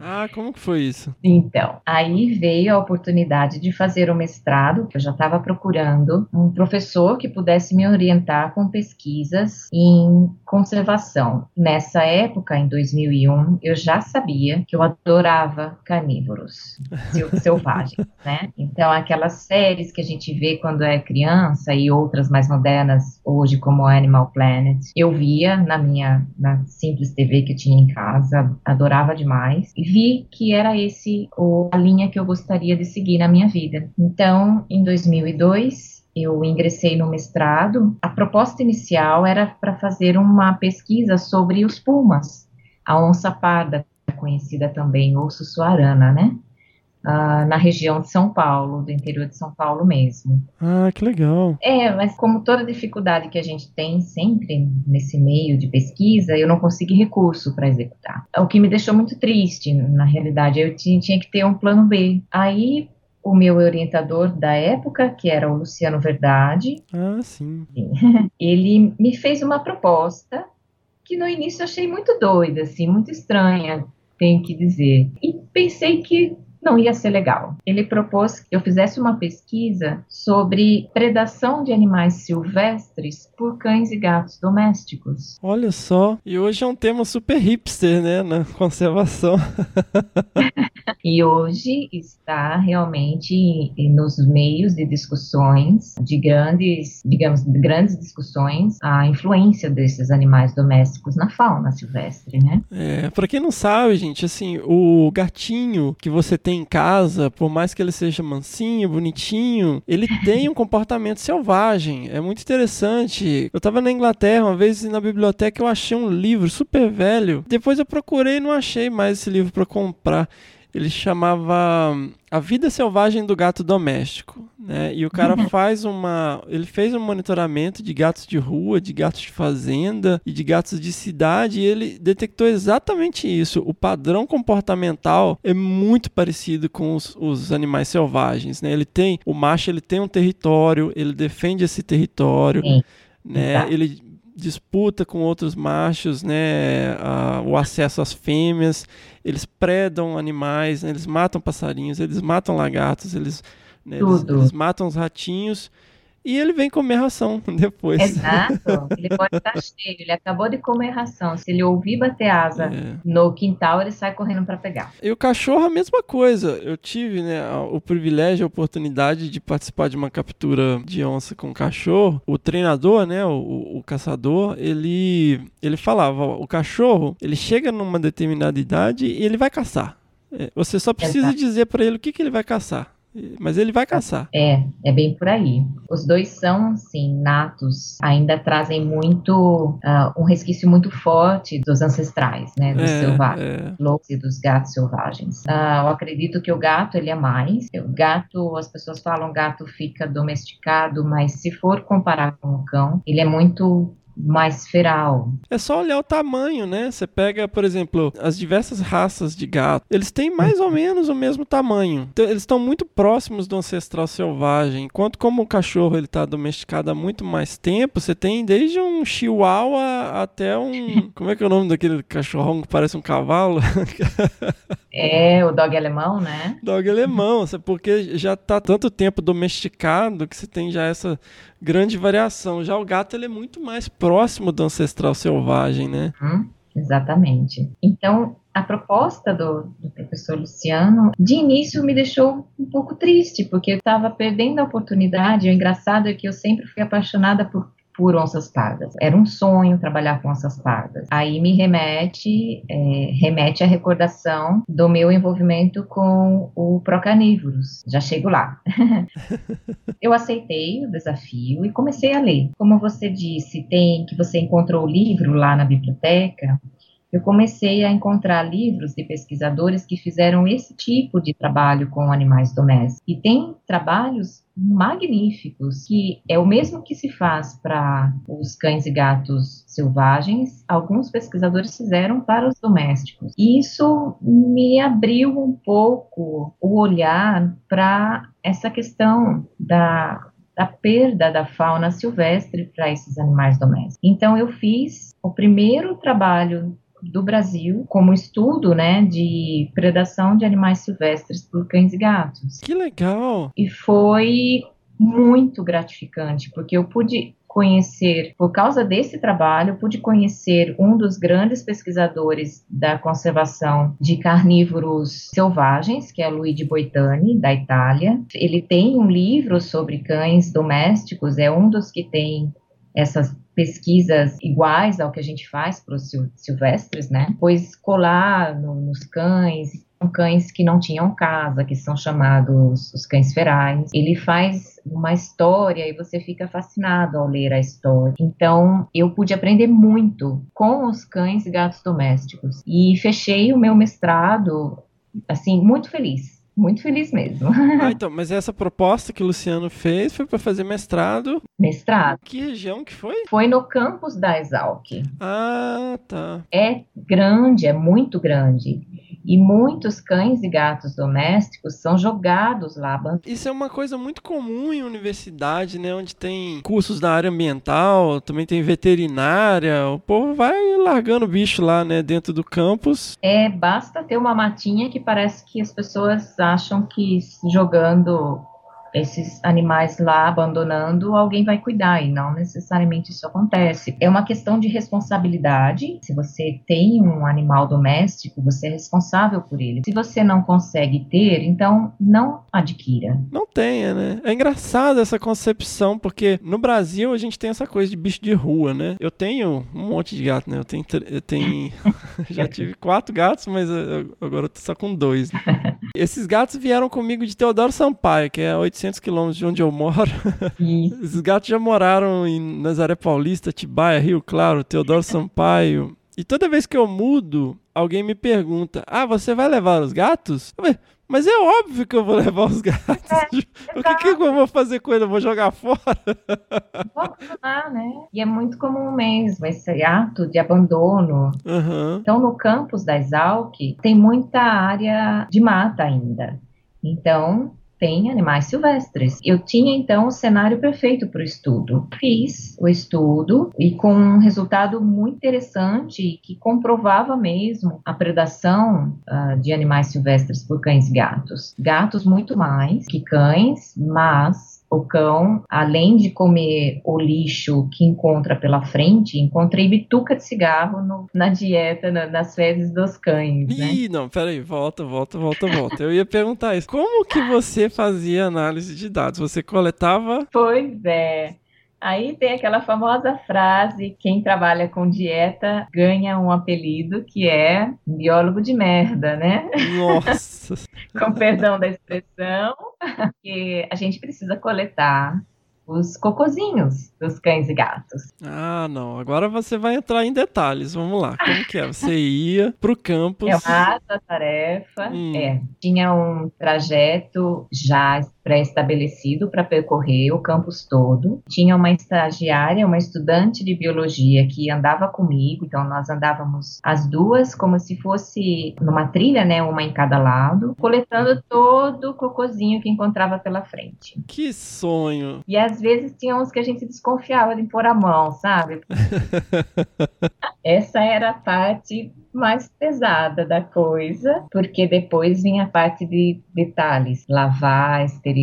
Ah, como que foi isso? Então, aí veio a oportunidade de fazer o mestrado, que eu já estava procurando um professor que pudesse me orientar com pesquisas em conservação. Nessa época, em 2001, eu já sabia que eu adorava carnívoros selvagens, né? Então, aquelas séries que a gente vê quando é criança e outras mais modernas hoje, como Animal Planet, eu via na minha na simples TV que eu tinha em casa, adorava demais mais vi que era esse a linha que eu gostaria de seguir na minha vida. Então, em 2002, eu ingressei no mestrado. A proposta inicial era para fazer uma pesquisa sobre os pumas, a onça parda, conhecida também, ou sussuarana, né? Uh, na região de São Paulo, do interior de São Paulo mesmo. Ah, que legal. É, mas como toda dificuldade que a gente tem sempre nesse meio de pesquisa, eu não consegui recurso para executar. O que me deixou muito triste, na realidade, eu tinha, que ter um plano B. Aí o meu orientador da época, que era o Luciano Verdade. Ah, sim. Ele me fez uma proposta que no início eu achei muito doida, assim, muito estranha, tenho que dizer. E pensei que não ia ser legal. Ele propôs que eu fizesse uma pesquisa sobre predação de animais silvestres por cães e gatos domésticos. Olha só, e hoje é um tema super hipster, né, na conservação. e hoje está realmente nos meios de discussões, de grandes, digamos, de grandes discussões, a influência desses animais domésticos na fauna silvestre, né? É, para quem não sabe, gente, assim, o gatinho que você tem em casa, por mais que ele seja mansinho, bonitinho, ele tem um comportamento selvagem. É muito interessante. Eu tava na Inglaterra uma vez na biblioteca eu achei um livro super velho. Depois eu procurei e não achei mais esse livro para comprar ele chamava A Vida Selvagem do Gato Doméstico, né? E o cara faz uma, ele fez um monitoramento de gatos de rua, de gatos de fazenda e de gatos de cidade, e ele detectou exatamente isso. O padrão comportamental é muito parecido com os, os animais selvagens, né? Ele tem, o macho ele tem um território, ele defende esse território, né? Ele disputa com outros machos, né, a, o acesso às fêmeas, eles predam animais, né, eles matam passarinhos, eles matam lagartos, eles, né, eles, eles matam os ratinhos e ele vem comer ração depois. Exato. Ele pode estar cheio, ele acabou de comer ração. Se ele ouvir bater asa é. no quintal, ele sai correndo para pegar. E o cachorro a mesma coisa. Eu tive, né, o privilégio, a oportunidade de participar de uma captura de onça com cachorro. O treinador, né, o, o caçador, ele ele falava, ó, o cachorro, ele chega numa determinada idade e ele vai caçar. É, você só precisa Exato. dizer para ele o que, que ele vai caçar. Mas ele vai caçar. É, é bem por aí. Os dois são, sim, natos. Ainda trazem muito, uh, um resquício muito forte dos ancestrais, né, dos É, selvagens, é. lobos e dos gatos selvagens. Ah, eu acredito que o gato, ele é mais. O gato, as pessoas falam gato fica domesticado, mas se for comparar com o cão, ele é muito mais feral. É só olhar o tamanho, né? Você pega, por exemplo, as diversas raças de gato. Eles têm mais ou menos o mesmo tamanho. Então, eles estão muito próximos do ancestral selvagem. Enquanto como o cachorro ele está domesticado há muito mais tempo, você tem desde um chihuahua até um... Como é que é o nome daquele cachorrão que parece um cavalo? É, o dog alemão, né? Dog alemão, porque já tá tanto tempo domesticado que você tem já essa grande variação. Já o gato ele é muito mais próximo do ancestral selvagem, né? Hum, exatamente. Então, a proposta do, do professor Luciano, de início, me deixou um pouco triste, porque eu estava perdendo a oportunidade. O engraçado é que eu sempre fui apaixonada por por onças pardas. Era um sonho trabalhar com onças pardas. Aí me remete, é, remete à recordação do meu envolvimento com o Procanívoros. Já chego lá. Eu aceitei o desafio e comecei a ler. Como você disse, tem que você encontrou o livro lá na biblioteca. Eu comecei a encontrar livros de pesquisadores que fizeram esse tipo de trabalho com animais domésticos. E tem trabalhos magníficos, que é o mesmo que se faz para os cães e gatos selvagens, alguns pesquisadores fizeram para os domésticos. E isso me abriu um pouco o olhar para essa questão da da perda da fauna silvestre para esses animais domésticos. Então eu fiz o primeiro trabalho do Brasil como estudo, né, de predação de animais silvestres por cães e gatos. Que legal! E foi muito gratificante, porque eu pude conhecer, por causa desse trabalho, pude conhecer um dos grandes pesquisadores da conservação de carnívoros selvagens, que é Luigi Boitani, da Itália. Ele tem um livro sobre cães domésticos, é um dos que tem essas pesquisas iguais ao que a gente faz para os sil silvestres, né? Pois colar no, nos cães, cães que não tinham casa, que são chamados os cães ferais. Ele faz uma história e você fica fascinado ao ler a história. Então, eu pude aprender muito com os cães e gatos domésticos. E fechei o meu mestrado, assim, muito feliz muito feliz mesmo. Ah, então, mas essa proposta que o Luciano fez foi para fazer mestrado. Mestrado. Que região que foi? Foi no campus da Exalc. Ah, tá. É grande, é muito grande. E muitos cães e gatos domésticos são jogados lá. Isso é uma coisa muito comum em universidade, né? Onde tem cursos da área ambiental, também tem veterinária. O povo vai largando o bicho lá, né? Dentro do campus. É, basta ter uma matinha que parece que as pessoas acham que jogando esses animais lá abandonando, alguém vai cuidar e não necessariamente isso acontece. É uma questão de responsabilidade. Se você tem um animal doméstico, você é responsável por ele. Se você não consegue ter, então não adquira. Não tenha, né? É engraçado essa concepção, porque no Brasil a gente tem essa coisa de bicho de rua, né? Eu tenho um monte de gato, né? Eu tenho, eu tenho já tive quatro gatos, mas agora eu tô só com dois. Né? Esses gatos vieram comigo de Teodoro Sampaio, que é 800 quilômetros de onde eu moro. Isso. Esses gatos já moraram em Nazaré Paulista, Tibaia, Rio Claro, Teodoro Sampaio. E toda vez que eu mudo, alguém me pergunta: Ah, você vai levar os gatos? Eu falei, mas é óbvio que eu vou levar os gatos. É, o que, que, eu vou fazer com ele? Eu vou jogar fora? Vou né? E é muito comum mesmo esse ato de abandono. Uhum. Então, no campus da Exalc, tem muita área de mata ainda. Então, tem animais silvestres. Eu tinha então o cenário perfeito para o estudo. Fiz o estudo e com um resultado muito interessante que comprovava mesmo a predação uh, de animais silvestres por cães e gatos. Gatos muito mais que cães, mas o cão, além de comer o lixo que encontra pela frente, encontrei bituca de cigarro no, na dieta, na, nas fezes dos cães. Né? Ih, não, peraí, volta, volta, volta, volta. Eu ia perguntar isso. Como que você fazia análise de dados? Você coletava? Pois é. Aí tem aquela famosa frase: quem trabalha com dieta ganha um apelido que é biólogo de merda, né? Nossa. com perdão da expressão, que a gente precisa coletar os cocozinhos dos cães e gatos. Ah, não. Agora você vai entrar em detalhes. Vamos lá. Como que é? Você ia pro campus. É uma tarefa. Hum. É. Tinha um trajeto já pré-estabelecido para percorrer o campus todo. Tinha uma estagiária, uma estudante de biologia que andava comigo, então nós andávamos as duas como se fosse numa trilha, né, uma em cada lado, coletando todo o cocozinho que encontrava pela frente. Que sonho! E às vezes tinha uns que a gente desconfiava de pôr a mão, sabe? Essa era a parte mais pesada da coisa, porque depois vinha a parte de detalhes, lavar, esterilizar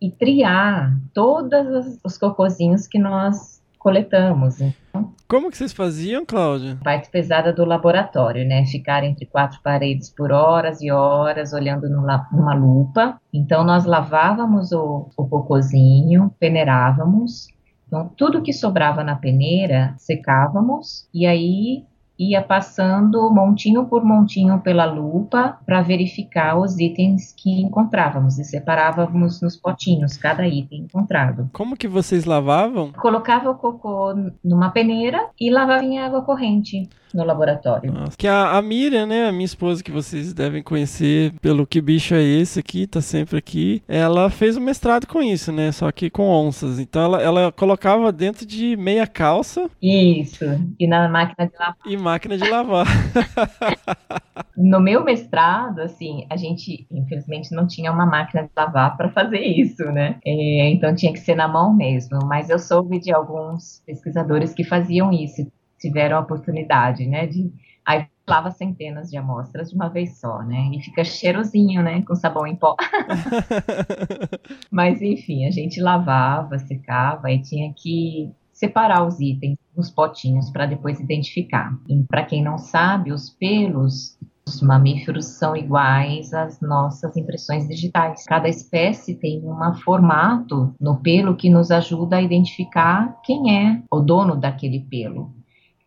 e triar todos os cocozinhos que nós coletamos. Então, Como que vocês faziam, Cláudia? Parte pesada do laboratório, né? Ficar entre quatro paredes por horas e horas, olhando numa lupa. Então, nós lavávamos o, o cocôzinho, peneirávamos. Então, tudo que sobrava na peneira, secávamos e aí ia passando montinho por montinho pela lupa para verificar os itens que encontrávamos e separávamos nos potinhos cada item encontrado. Como que vocês lavavam? Colocava o cocô numa peneira e lavava em água corrente no laboratório. Nossa. Que a, a Miriam, né, a minha esposa que vocês devem conhecer pelo que bicho é esse aqui, tá sempre aqui, ela fez um mestrado com isso, né, só que com onças. Então ela, ela colocava dentro de meia calça. Isso, e na máquina de lavar. Máquina de lavar. no meu mestrado, assim, a gente infelizmente não tinha uma máquina de lavar para fazer isso, né? É, então tinha que ser na mão mesmo. Mas eu soube de alguns pesquisadores que faziam isso tiveram a oportunidade, né, de aí lava centenas de amostras de uma vez só, né, e fica cheirosinho, né, com sabão em pó. Mas enfim, a gente lavava, secava e tinha que separar os itens nos potinhos para depois identificar. E para quem não sabe, os pelos os mamíferos são iguais às nossas impressões digitais. Cada espécie tem um formato no pelo que nos ajuda a identificar quem é o dono daquele pelo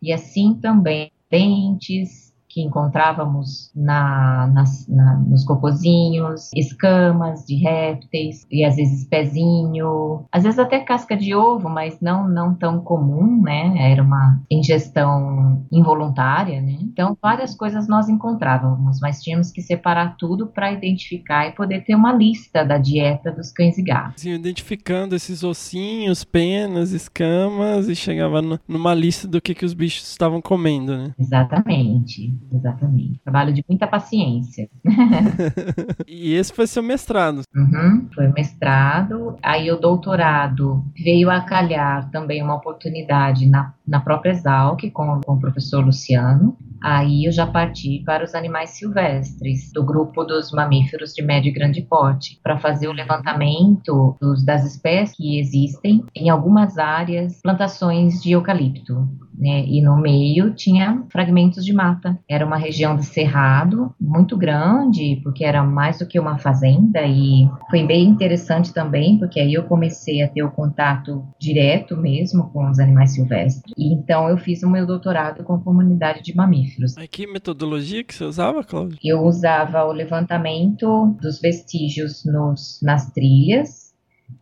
e assim também dentes, que encontrávamos na, nas, na, nos cocozinhos, escamas de répteis e às vezes pezinho, às vezes até casca de ovo, mas não não tão comum, né? Era uma ingestão involuntária, né? Então várias coisas nós encontrávamos, mas tínhamos que separar tudo para identificar e poder ter uma lista da dieta dos cães e gatos. Sim, identificando esses ossinhos, penas, escamas e chegava numa lista do que que os bichos estavam comendo, né? Exatamente. Exatamente. Trabalho de muita paciência. e esse foi seu mestrado? Uhum, foi o mestrado. Aí o doutorado veio a calhar também uma oportunidade na, na própria Exalc com, com o professor Luciano. Aí eu já parti para os animais silvestres, do grupo dos mamíferos de médio e grande porte, para fazer o levantamento dos, das espécies que existem em algumas áreas, plantações de eucalipto né? E no meio tinha fragmentos de mata. Era uma região do cerrado muito grande, porque era mais do que uma fazenda e foi bem interessante também, porque aí eu comecei a ter o contato direto mesmo com os animais silvestres. Então eu fiz o meu doutorado com comunidade de mamíferos. Que metodologia que você usava, Cláudio? Eu usava o levantamento dos vestígios nos, nas trilhas,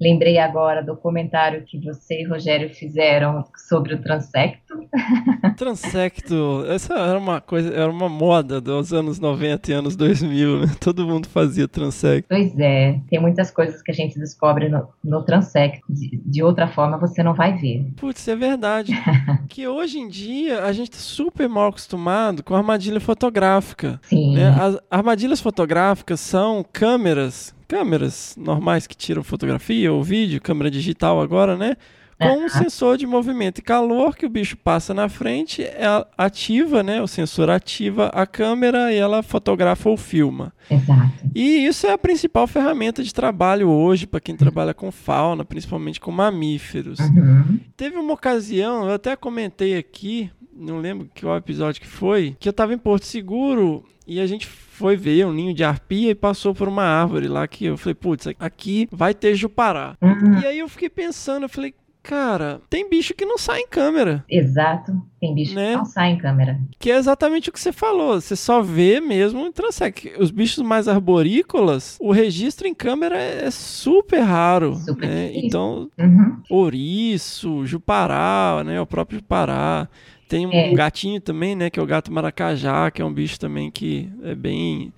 Lembrei agora do comentário que você e Rogério fizeram sobre o transecto. Transecto, essa era uma coisa, era uma moda dos anos 90 e anos 2000, né? Todo mundo fazia transecto. Pois é, tem muitas coisas que a gente descobre no, no transecto. De, de outra forma, você não vai ver. Putz, é verdade. que hoje em dia a gente tá super mal acostumado com armadilha fotográfica. Sim. Né? As armadilhas fotográficas são câmeras câmeras normais que tiram fotografia ou vídeo, câmera digital agora, né? Com um sensor de movimento e calor que o bicho passa na frente, ela ativa, né? O sensor ativa a câmera e ela fotografa ou filma. Exato. E isso é a principal ferramenta de trabalho hoje para quem trabalha com fauna, principalmente com mamíferos. Uhum. Teve uma ocasião, eu até comentei aqui, não lembro qual episódio que foi, que eu estava em Porto Seguro e a gente foi ver um ninho de arpia e passou por uma árvore lá que eu falei, putz, aqui vai ter jupará. Uhum. E aí eu fiquei pensando, eu falei, Cara, tem bicho que não sai em câmera. Exato. Tem bicho Né? que não sai em câmera. Que é exatamente o que você falou. Você só vê mesmo em Transec. Os bichos mais arborícolas, o registro em câmera é super raro. Super né? difícil. Então, Uhum. ouriço, jupará, né? O próprio jupará. Tem um É. gatinho também, né? Que é o gato maracajá, que é um bicho também que é bem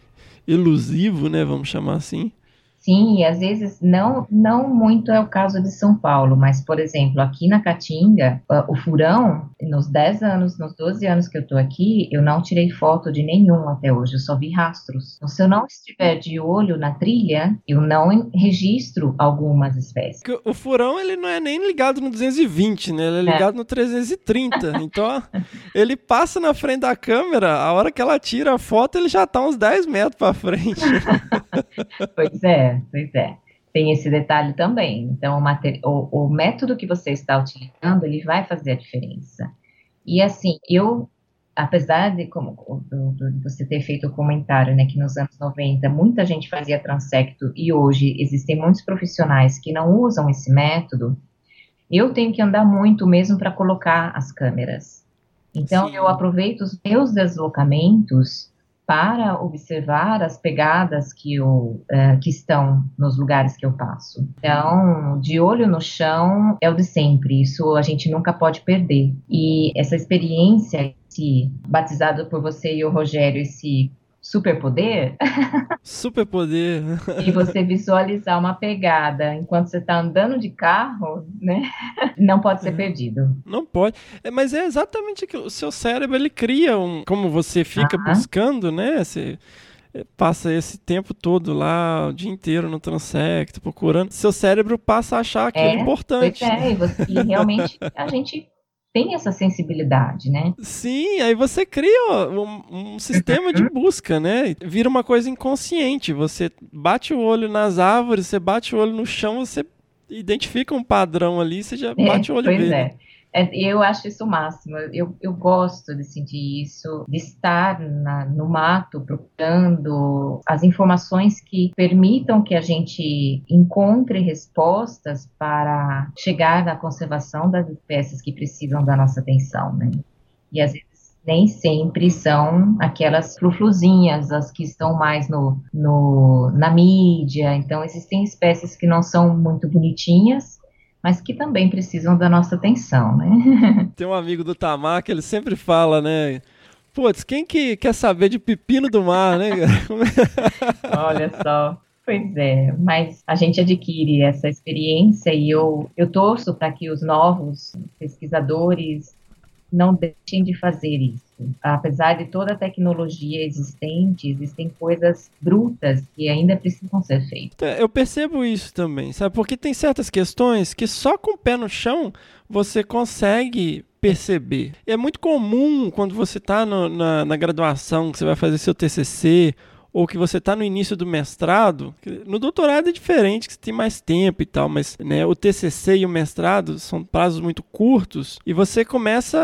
elusivo, né? Vamos chamar assim. Sim, e às vezes não, não muito é o caso de São Paulo, mas, por exemplo, aqui na Caatinga, ah, o furão, nos 10 anos, nos 12 anos que eu tô aqui, eu não tirei foto de nenhum até hoje, eu só vi rastros. Então, se eu não estiver de olho na trilha, eu não registro algumas espécies. O furão, ele não é nem ligado no 220, né? Ele é É. ligado no 330. Então, ele passa na frente da câmera, a hora que ela tira a foto, ele já tá uns 10 metros pra frente. Pois é, pois é. Tem esse detalhe também. Então, o, mate- o- o método que você está utilizando, ele vai fazer a diferença. E assim, eu, apesar de como do- do- você ter feito o comentário, né, que nos anos 90 muita gente fazia transecto e hoje existem muitos profissionais que não usam esse método, eu tenho que andar muito mesmo para colocar as câmeras. Então, Sim. eu aproveito os meus deslocamentos para observar as pegadas que, eu, eh, que estão nos lugares que eu passo. Então, de olho no chão é o de sempre, isso a gente nunca pode perder. E essa experiência, esse batizado por você e o Rogério, esse superpoder, Superpoder. e você visualizar uma pegada enquanto você está andando de carro, né, não pode ser perdido. Não pode. É, mas é exatamente aquilo. O seu cérebro, ele cria um. Como você fica buscando, né? Você é, passa esse tempo todo lá, o dia inteiro no transecto, procurando. Seu cérebro passa a achar aquilo É, importante. Pois é, e, você- e realmente a gente tem essa sensibilidade, né? Sim, aí você cria um, um sistema de busca, né? Vira uma coisa inconsciente. Você bate o olho nas árvores, você bate o olho no chão, você identifica um padrão ali, você já É, bate o olho pois é. É, Eu acho isso o máximo. Eu, eu gosto de sentir isso, de estar na- no mato procurando as informações que permitam que a gente encontre respostas para chegar na conservação das espécies que precisam da nossa atenção, né? E às vezes nem sempre são aquelas frufruzinhas, as que estão mais no, no, na mídia. Então, existem espécies que não são muito bonitinhas, mas que também precisam da nossa atenção, né? Tem um amigo do Tamar que ele sempre fala, né? Putz, quem que quer saber de pepino do mar, né? Olha só. Pois é, mas a gente adquire essa experiência e eu, eu torço para que os novos pesquisadores não deixem de fazer isso. Apesar de toda a tecnologia existente, existem coisas brutas que ainda precisam ser feitas. Eu percebo isso também, sabe? Porque tem certas questões que só com o pé no chão você consegue perceber. É muito comum quando você está na, na graduação, que você vai fazer seu TCC, ou que você está no início do mestrado, no doutorado é diferente, que você tem mais tempo e tal, mas né, o TCC e o mestrado são prazos muito curtos e você começa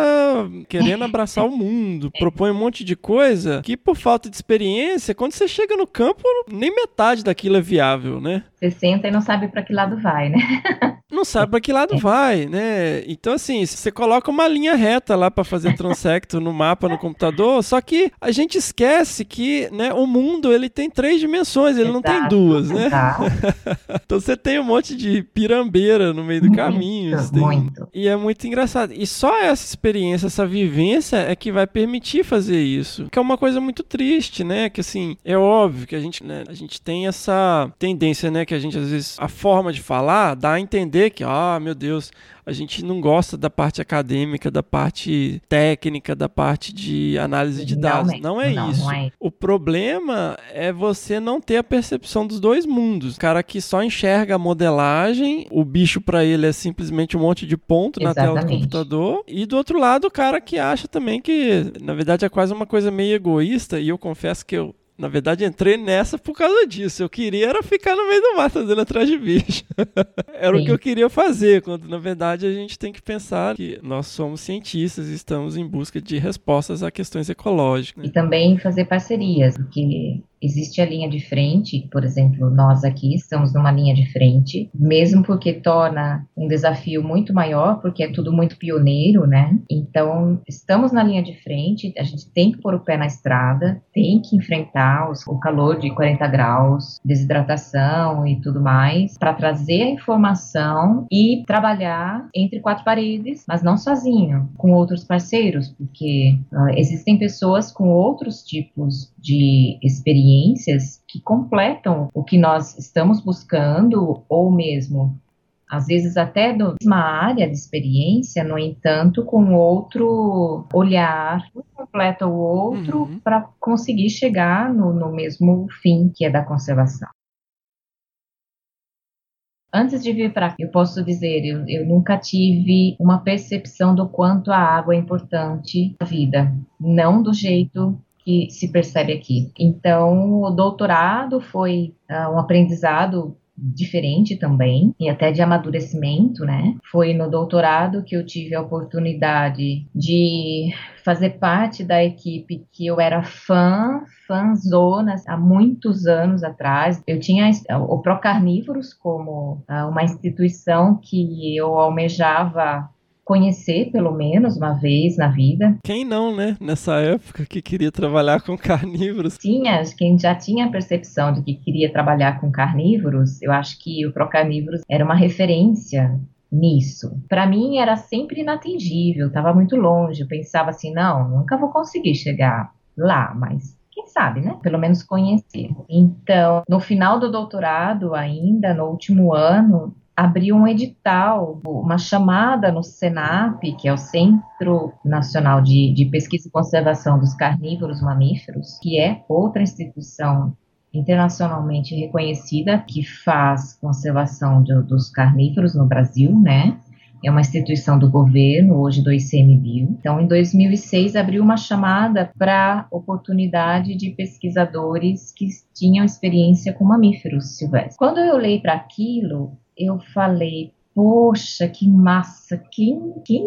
querendo abraçar o mundo, propõe um monte de coisa que por falta de experiência, quando você chega no campo, nem metade daquilo é viável, né? Você senta e não sabe para que lado vai, né? Não sabe para que lado vai, né? Então, assim, você coloca uma linha reta lá para fazer transecto no mapa no computador, só que a gente esquece que né, o mundo ele tem três dimensões, ele não tem Exato, duas, né? exato. Então você tem um monte de pirambeira no meio do Muito, caminho. você tem- muito. E é muito engraçado. E só essa experiência, essa vivência é que vai permitir fazer isso. Que é uma coisa muito triste, né? Que assim, é óbvio que a gente, né, a gente tem essa tendência, né? Que a gente, às vezes, a forma de falar dá a entender que, ah, meu Deus, a gente não gosta da parte acadêmica, da parte técnica, da parte de análise de dados. Não, Não é não, isso. não é. O problema é você não ter a percepção dos dois mundos. O cara que só enxerga a modelagem, o bicho pra ele é simplesmente um monte de ponto na tela do Exatamente. computador. E do outro lado, o cara que acha também que, na verdade, é quase uma coisa meio egoísta. E eu confesso que eu na verdade, entrei nessa por causa disso. Eu queria era ficar no meio do mato andando atrás de bicho. era o Sim. que eu queria fazer, quando na verdade a gente tem que pensar que nós somos cientistas e estamos em busca de respostas a questões ecológicas. E né? também fazer parcerias, porque existe a linha de frente, por exemplo, nós aqui estamos numa linha de frente, mesmo porque torna um desafio muito maior, porque é tudo muito pioneiro, né? Então, estamos na linha de frente, a gente tem que pôr o pé na estrada, tem que enfrentar os, o calor de 40 graus, desidratação e tudo mais, para trazer a informação e trabalhar entre quatro paredes, mas não sozinho, com outros parceiros, porque uh, existem pessoas com outros tipos de experiências que completam o que nós estamos buscando, ou mesmo às vezes até da mesma área de experiência, no entanto, com outro olhar, um completa o outro uhum. para conseguir chegar no, no mesmo fim que é da conservação. Antes de vir para cá, eu posso dizer, eu, eu nunca tive uma percepção do quanto a água é importante na vida, não do jeito que se percebe aqui. Então, o doutorado foi uh, um aprendizado diferente também e até de amadurecimento, né? Foi no doutorado que eu tive a oportunidade de fazer parte da equipe que eu era fã, fãzona há muitos anos atrás. Eu tinha o Procarnívoros como uh, uma instituição que eu almejava conhecer pelo menos uma vez na vida. Quem não, né? Nessa época que queria trabalhar com carnívoros. Tinha, quem já tinha a percepção de que queria trabalhar com carnívoros, eu acho que o Procarnívoros era uma referência nisso. Para mim era sempre inatingível, estava muito longe. Eu pensava assim, não, nunca vou conseguir chegar lá, mas quem sabe, né? Pelo menos conhecer. Então, no final do doutorado, ainda no último ano, abriu um edital, uma chamada no Senap, que é o Centro Nacional de, de Pesquisa e Conservação dos Carnívoros Mamíferos, que é outra instituição internacionalmente reconhecida que faz conservação dos carnívoros no Brasil, né? É uma instituição do governo, hoje do ICMBio. Então, em 2006, abriu uma chamada para oportunidade de pesquisadores que tinham experiência com mamíferos silvestres. Quando eu olhei para aquilo, eu falei, poxa, que massa, quem, quem,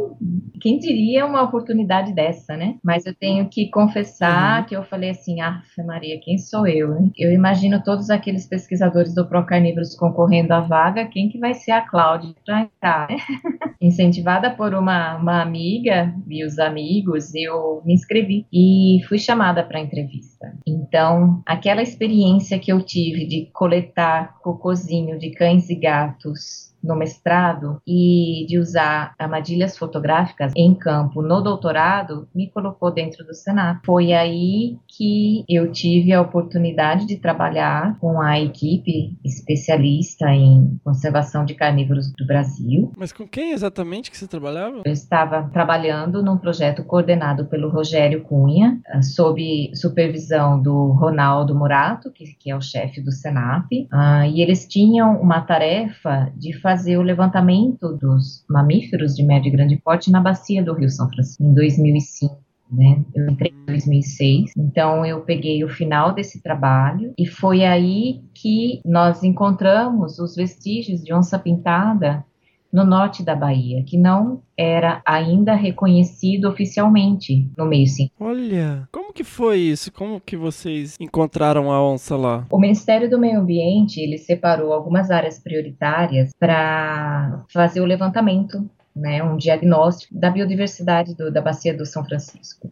quem diria uma oportunidade dessa, né? Mas eu tenho que confessar uhum. que eu falei assim, ah, Maria, quem sou eu? Eu imagino todos aqueles pesquisadores do Procarnívoros concorrendo à vaga, quem que vai ser a Cláudia para entrar, né? Incentivada por uma, uma amiga e os amigos, eu me inscrevi e fui chamada para entrevista. Então, aquela experiência que eu tive de coletar cocôzinho de cães e gatos no mestrado e de usar armadilhas fotográficas em campo no doutorado me colocou dentro do Senado. Foi aí que eu tive a oportunidade de trabalhar com a equipe especialista em conservação de carnívoros do Brasil. Mas com quem exatamente que você trabalhava? Eu estava trabalhando num projeto coordenado pelo Rogério Cunha, ah, sob supervisão do Ronaldo Murato, que, que é o chefe do Senap, uh, e eles tinham uma tarefa de fazer o levantamento dos mamíferos de médio e grande porte na bacia do Rio São Francisco, em 2005. Né? Eu entrei em 2006, então eu peguei o final desse trabalho e foi aí que nós encontramos os vestígios de onça pintada no norte da Bahia, que não era ainda reconhecido oficialmente no meio científico. Olha, como que foi isso? Como que vocês encontraram a onça lá? O Ministério do Meio Ambiente, ele separou algumas áreas prioritárias para fazer o levantamento, né, um diagnóstico da biodiversidade do, da bacia do São Francisco.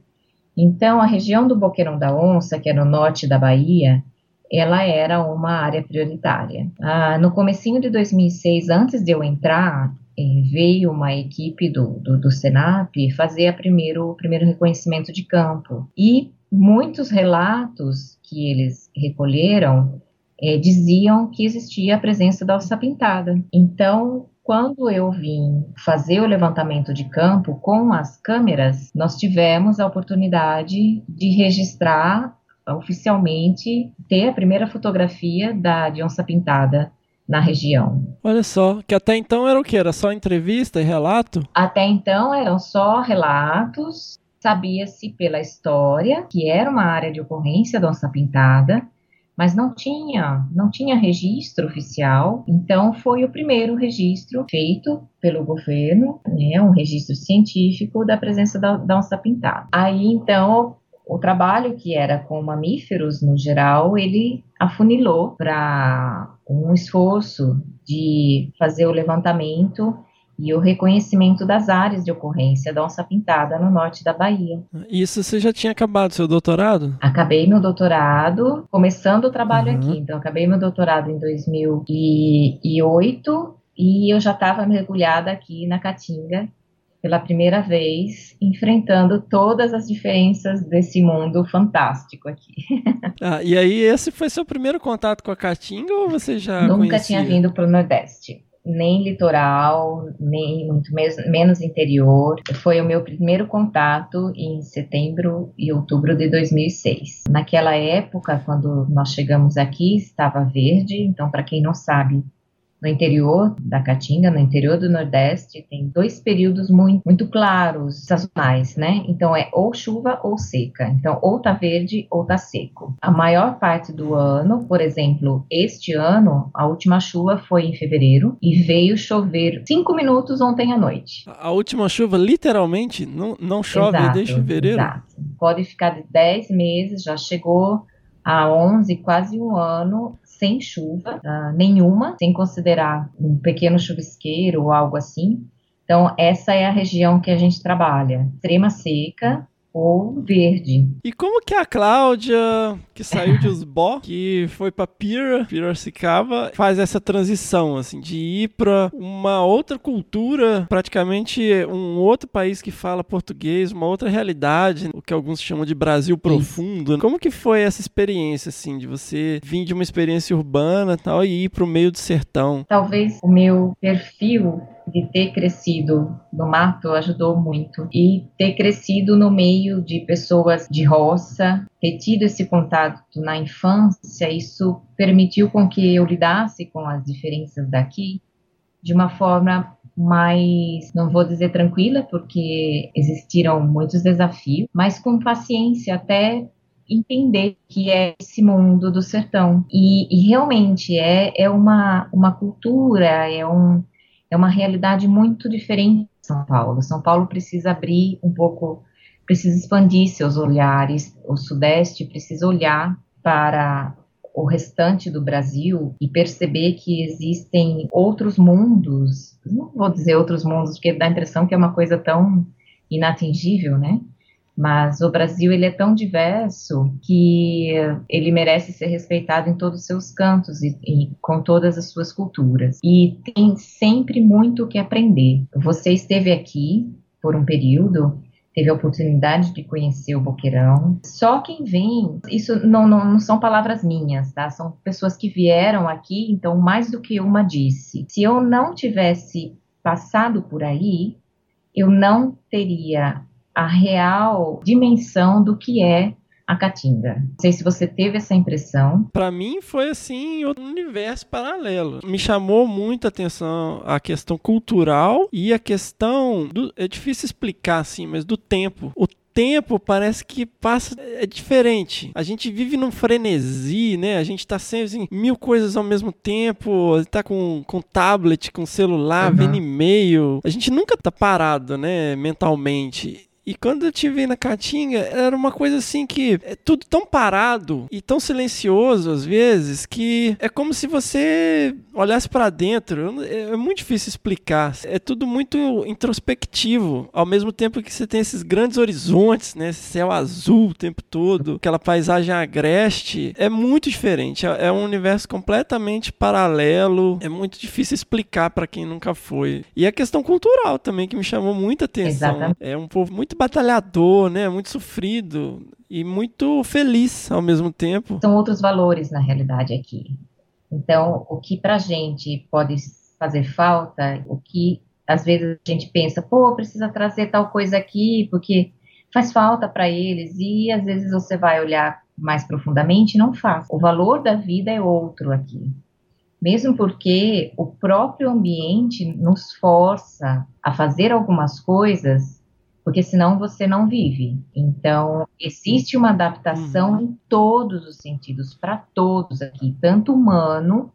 Então, a região do Boqueirão da Onça, que é no norte da Bahia, ela era uma área prioritária. Ah, no comecinho de 2006, antes de eu entrar, eh, veio uma equipe do, do, do Senap fazer primeiro, o primeiro reconhecimento de campo. E muitos relatos que eles recolheram eh, diziam que existia a presença da alça pintada. Então, quando eu vim fazer o levantamento de campo com as câmeras, nós tivemos a oportunidade de registrar oficialmente ter a primeira fotografia da de onça pintada na região. Olha só, que até então era o que? Era só entrevista e relato? Até então eram só relatos, sabia-se pela história que era uma área de ocorrência da onça pintada, mas não tinha, não tinha registro oficial. Então foi o primeiro registro feito pelo governo, né, um registro científico da presença da, da onça pintada. Aí então o trabalho que era com mamíferos no geral, ele afunilou para um esforço de fazer o levantamento e o reconhecimento das áreas de ocorrência da onça pintada no norte da Bahia. Isso você já tinha acabado seu doutorado? Acabei meu doutorado, começando o trabalho uhum. aqui. Então, acabei meu doutorado em 2008 e eu já estava mergulhada aqui na Caatinga pela primeira vez, enfrentando todas as diferenças desse mundo fantástico aqui. ah, e aí, esse foi seu primeiro contato com a Caatinga ou você já Nunca conhecia? tinha vindo para o Nordeste nem litoral, nem muito menos interior. Foi o meu primeiro contato em setembro e outubro de 2006. Naquela época, quando nós chegamos aqui, estava verde, então, para quem não sabe, no interior da Caatinga, no interior do Nordeste, tem dois períodos muito, muito claros, sazonais, né? Então é ou chuva ou seca. Então ou tá verde ou tá seco. A maior parte do ano, por exemplo, este ano, a última chuva foi em fevereiro e veio chover cinco minutos ontem à noite. A última chuva, literalmente, não, não chove exato, desde fevereiro? Exato. Pode ficar de 10 meses, já chegou a 11, quase um ano, sem chuva uh, nenhuma, sem considerar um pequeno chuvisqueiro ou algo assim. Então, essa é a região que a gente trabalha. Extrema seca, ou verde. E como que a Cláudia, que saiu de Usbó, que foi para Pira, Piracicaba, faz essa transição, assim, de ir para uma outra cultura, praticamente um outro país que fala português, uma outra realidade, o que alguns chamam de Brasil profundo. Isso. Como que foi essa experiência, assim, de você vir de uma experiência urbana tal, e ir para o meio do sertão? Talvez o meu perfil de ter crescido no mato ajudou muito. E ter crescido no meio de pessoas de roça, ter tido esse contato na infância, isso permitiu com que eu lidasse com as diferenças daqui de uma forma mais, não vou dizer tranquila, porque existiram muitos desafios, mas com paciência até entender que é esse mundo do sertão. E, e realmente é, é uma, uma cultura, é um, é uma realidade muito diferente de São Paulo. São Paulo precisa abrir um pouco, precisa expandir seus olhares. O Sudeste precisa olhar para o restante do Brasil e perceber que existem outros mundos. Não vou dizer outros mundos, porque dá a impressão que é uma coisa tão inatingível, né? Mas o Brasil ele é tão diverso que ele merece ser respeitado em todos os seus cantos e, e, com todas as suas culturas. E tem sempre muito o que aprender. Você esteve aqui por um período, teve a oportunidade de conhecer o Boqueirão. Só quem vem, isso não, não, não são palavras minhas, tá? São pessoas que vieram aqui, então mais do que uma disse. Se eu não tivesse passado por aí, eu não teria a real dimensão do que é a Caatinga. Não sei se você teve essa impressão. Para mim foi assim, outro universo paralelo. Me chamou muito a atenção a questão cultural e a questão do, é difícil explicar assim, mas do tempo. O tempo parece que passa é diferente. A gente vive num frenesi, né? A gente tá sempre assim, mil coisas ao mesmo tempo, tá com, com tablet, com celular, uhum. vendo e-mail. A gente nunca tá parado, né, mentalmente. E quando eu te vi na Caatinga, era uma coisa assim que é tudo tão parado e tão silencioso às vezes que é como se você olhasse para dentro. É, é muito difícil explicar. É tudo muito introspectivo, ao mesmo tempo que você tem esses grandes horizontes, né? Esse céu azul o tempo todo, aquela paisagem agreste. É muito diferente. É, é um universo completamente paralelo. É muito difícil explicar para quem nunca foi. E a questão cultural também que me chamou muita atenção. Exatamente. É um povo muito batalhador, né? Muito sofrido e muito feliz ao mesmo tempo. São outros valores na realidade aqui. Então, o que pra gente pode fazer falta, o que às vezes a gente pensa, pô, precisa trazer tal coisa aqui, porque faz falta para eles, e às vezes você vai olhar mais profundamente não faz. O valor da vida é outro aqui. Mesmo porque o próprio ambiente nos força a fazer algumas coisas porque senão você não vive. Então, existe uma adaptação uhum. em todos os sentidos, para todos aqui, tanto humano,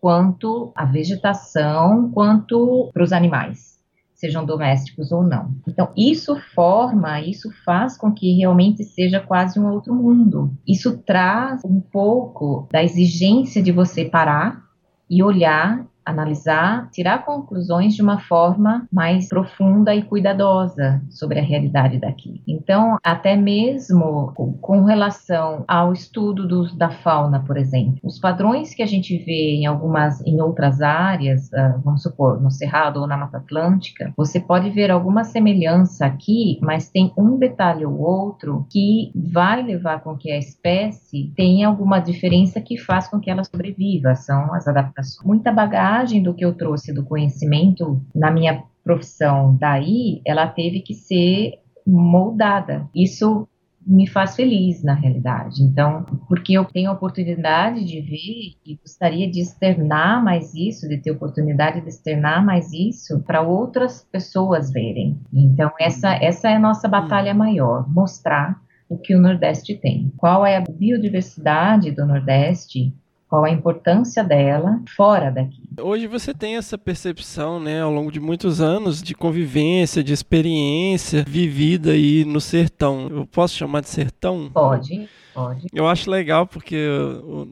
quanto a vegetação, quanto para os animais. sejam domésticos ou não. Então, isso forma, isso faz com que realmente seja quase um outro mundo. Isso traz um pouco da exigência de você parar e olhar analisar, tirar conclusões de uma forma mais profunda e cuidadosa sobre a realidade daqui. Então, até mesmo com relação ao estudo dos, da fauna, por exemplo, os padrões que a gente vê em algumas, em outras áreas, uh, vamos supor, no Cerrado ou na Mata Atlântica, você pode ver alguma semelhança aqui, mas tem um detalhe ou outro que vai levar com que a espécie tenha alguma diferença que faz com que ela sobreviva, são as adaptações. Muita bagagem bagagem do que eu trouxe do conhecimento na minha profissão daí, ela teve que ser moldada. Isso me faz feliz na realidade. Então, porque eu tenho a oportunidade de ver e gostaria de externar mais isso, de ter oportunidade de externar mais isso para outras pessoas verem. Então, essa essa é a nossa batalha maior, mostrar o que o Nordeste tem. Qual é a biodiversidade do Nordeste? Qual a importância dela fora daqui? Hoje você tem essa percepção, né, ao longo de muitos anos de convivência, de experiência vivida aí no sertão. Eu posso chamar de sertão? Pode. Pode. Eu acho legal porque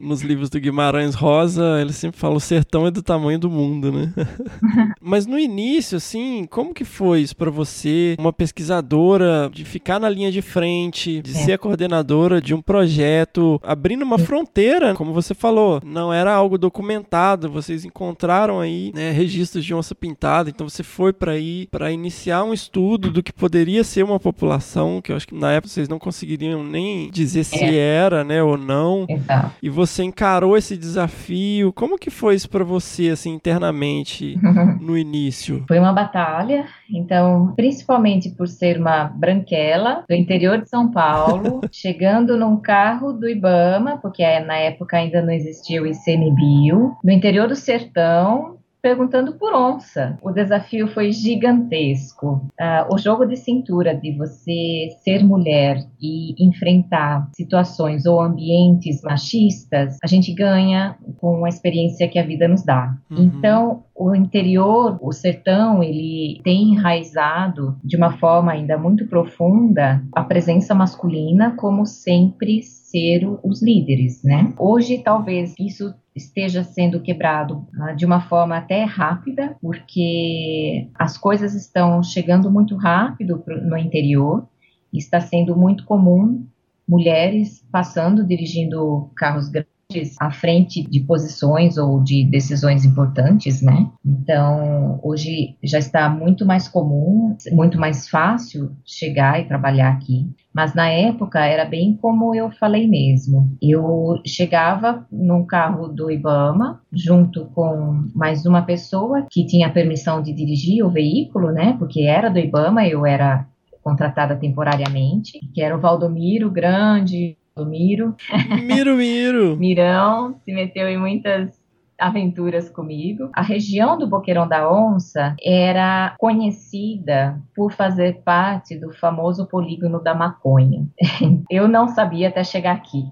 nos livros do Guimarães Rosa, ele sempre fala o sertão é do tamanho do mundo, né? Mas no início, assim, como que foi isso para você, uma pesquisadora, de ficar na linha de frente, de é. ser a coordenadora de um projeto, abrindo uma fronteira, como você falou, não era algo documentado, vocês encontraram aí, né, registros de onça pintada, então você foi para aí para iniciar um estudo do que poderia ser uma população, que eu acho que na época vocês não conseguiriam nem dizer se é era, né, ou não. Exato. E você encarou esse desafio. Como que foi isso para você, assim, internamente, no início? Foi uma batalha. Então, principalmente por ser uma branquela do interior de São Paulo, chegando num carro do Ibama, porque na época ainda não existia o ICMBio, no interior do sertão, perguntando por onça. O desafio foi gigantesco. Uh, o jogo de cintura de você ser mulher e enfrentar situações ou ambientes machistas, a gente ganha com a experiência que a vida nos dá. Uhum. Então, o interior, o sertão, ele tem enraizado de uma forma ainda muito profunda a presença masculina como sempre ser os líderes, né? Hoje talvez isso esteja sendo quebrado uh, de uma forma até rápida, porque as coisas estão chegando muito rápido no interior, está sendo muito comum mulheres passando, dirigindo carros grandes à frente de posições ou de decisões importantes, né? Então, hoje já está muito mais comum, muito mais fácil chegar e trabalhar aqui. Mas na época era bem como eu falei mesmo. Eu chegava num carro do Ibama, junto com mais uma pessoa que tinha permissão de dirigir o veículo, né? Porque era do Ibama, eu era contratada temporariamente, que era o Valdomiro Grande, do Miro. Miro, Miro. Mirão se meteu em muitas aventuras comigo. A região do Boqueirão da Onça era conhecida por fazer parte do famoso polígono da maconha. Eu não sabia até chegar aqui.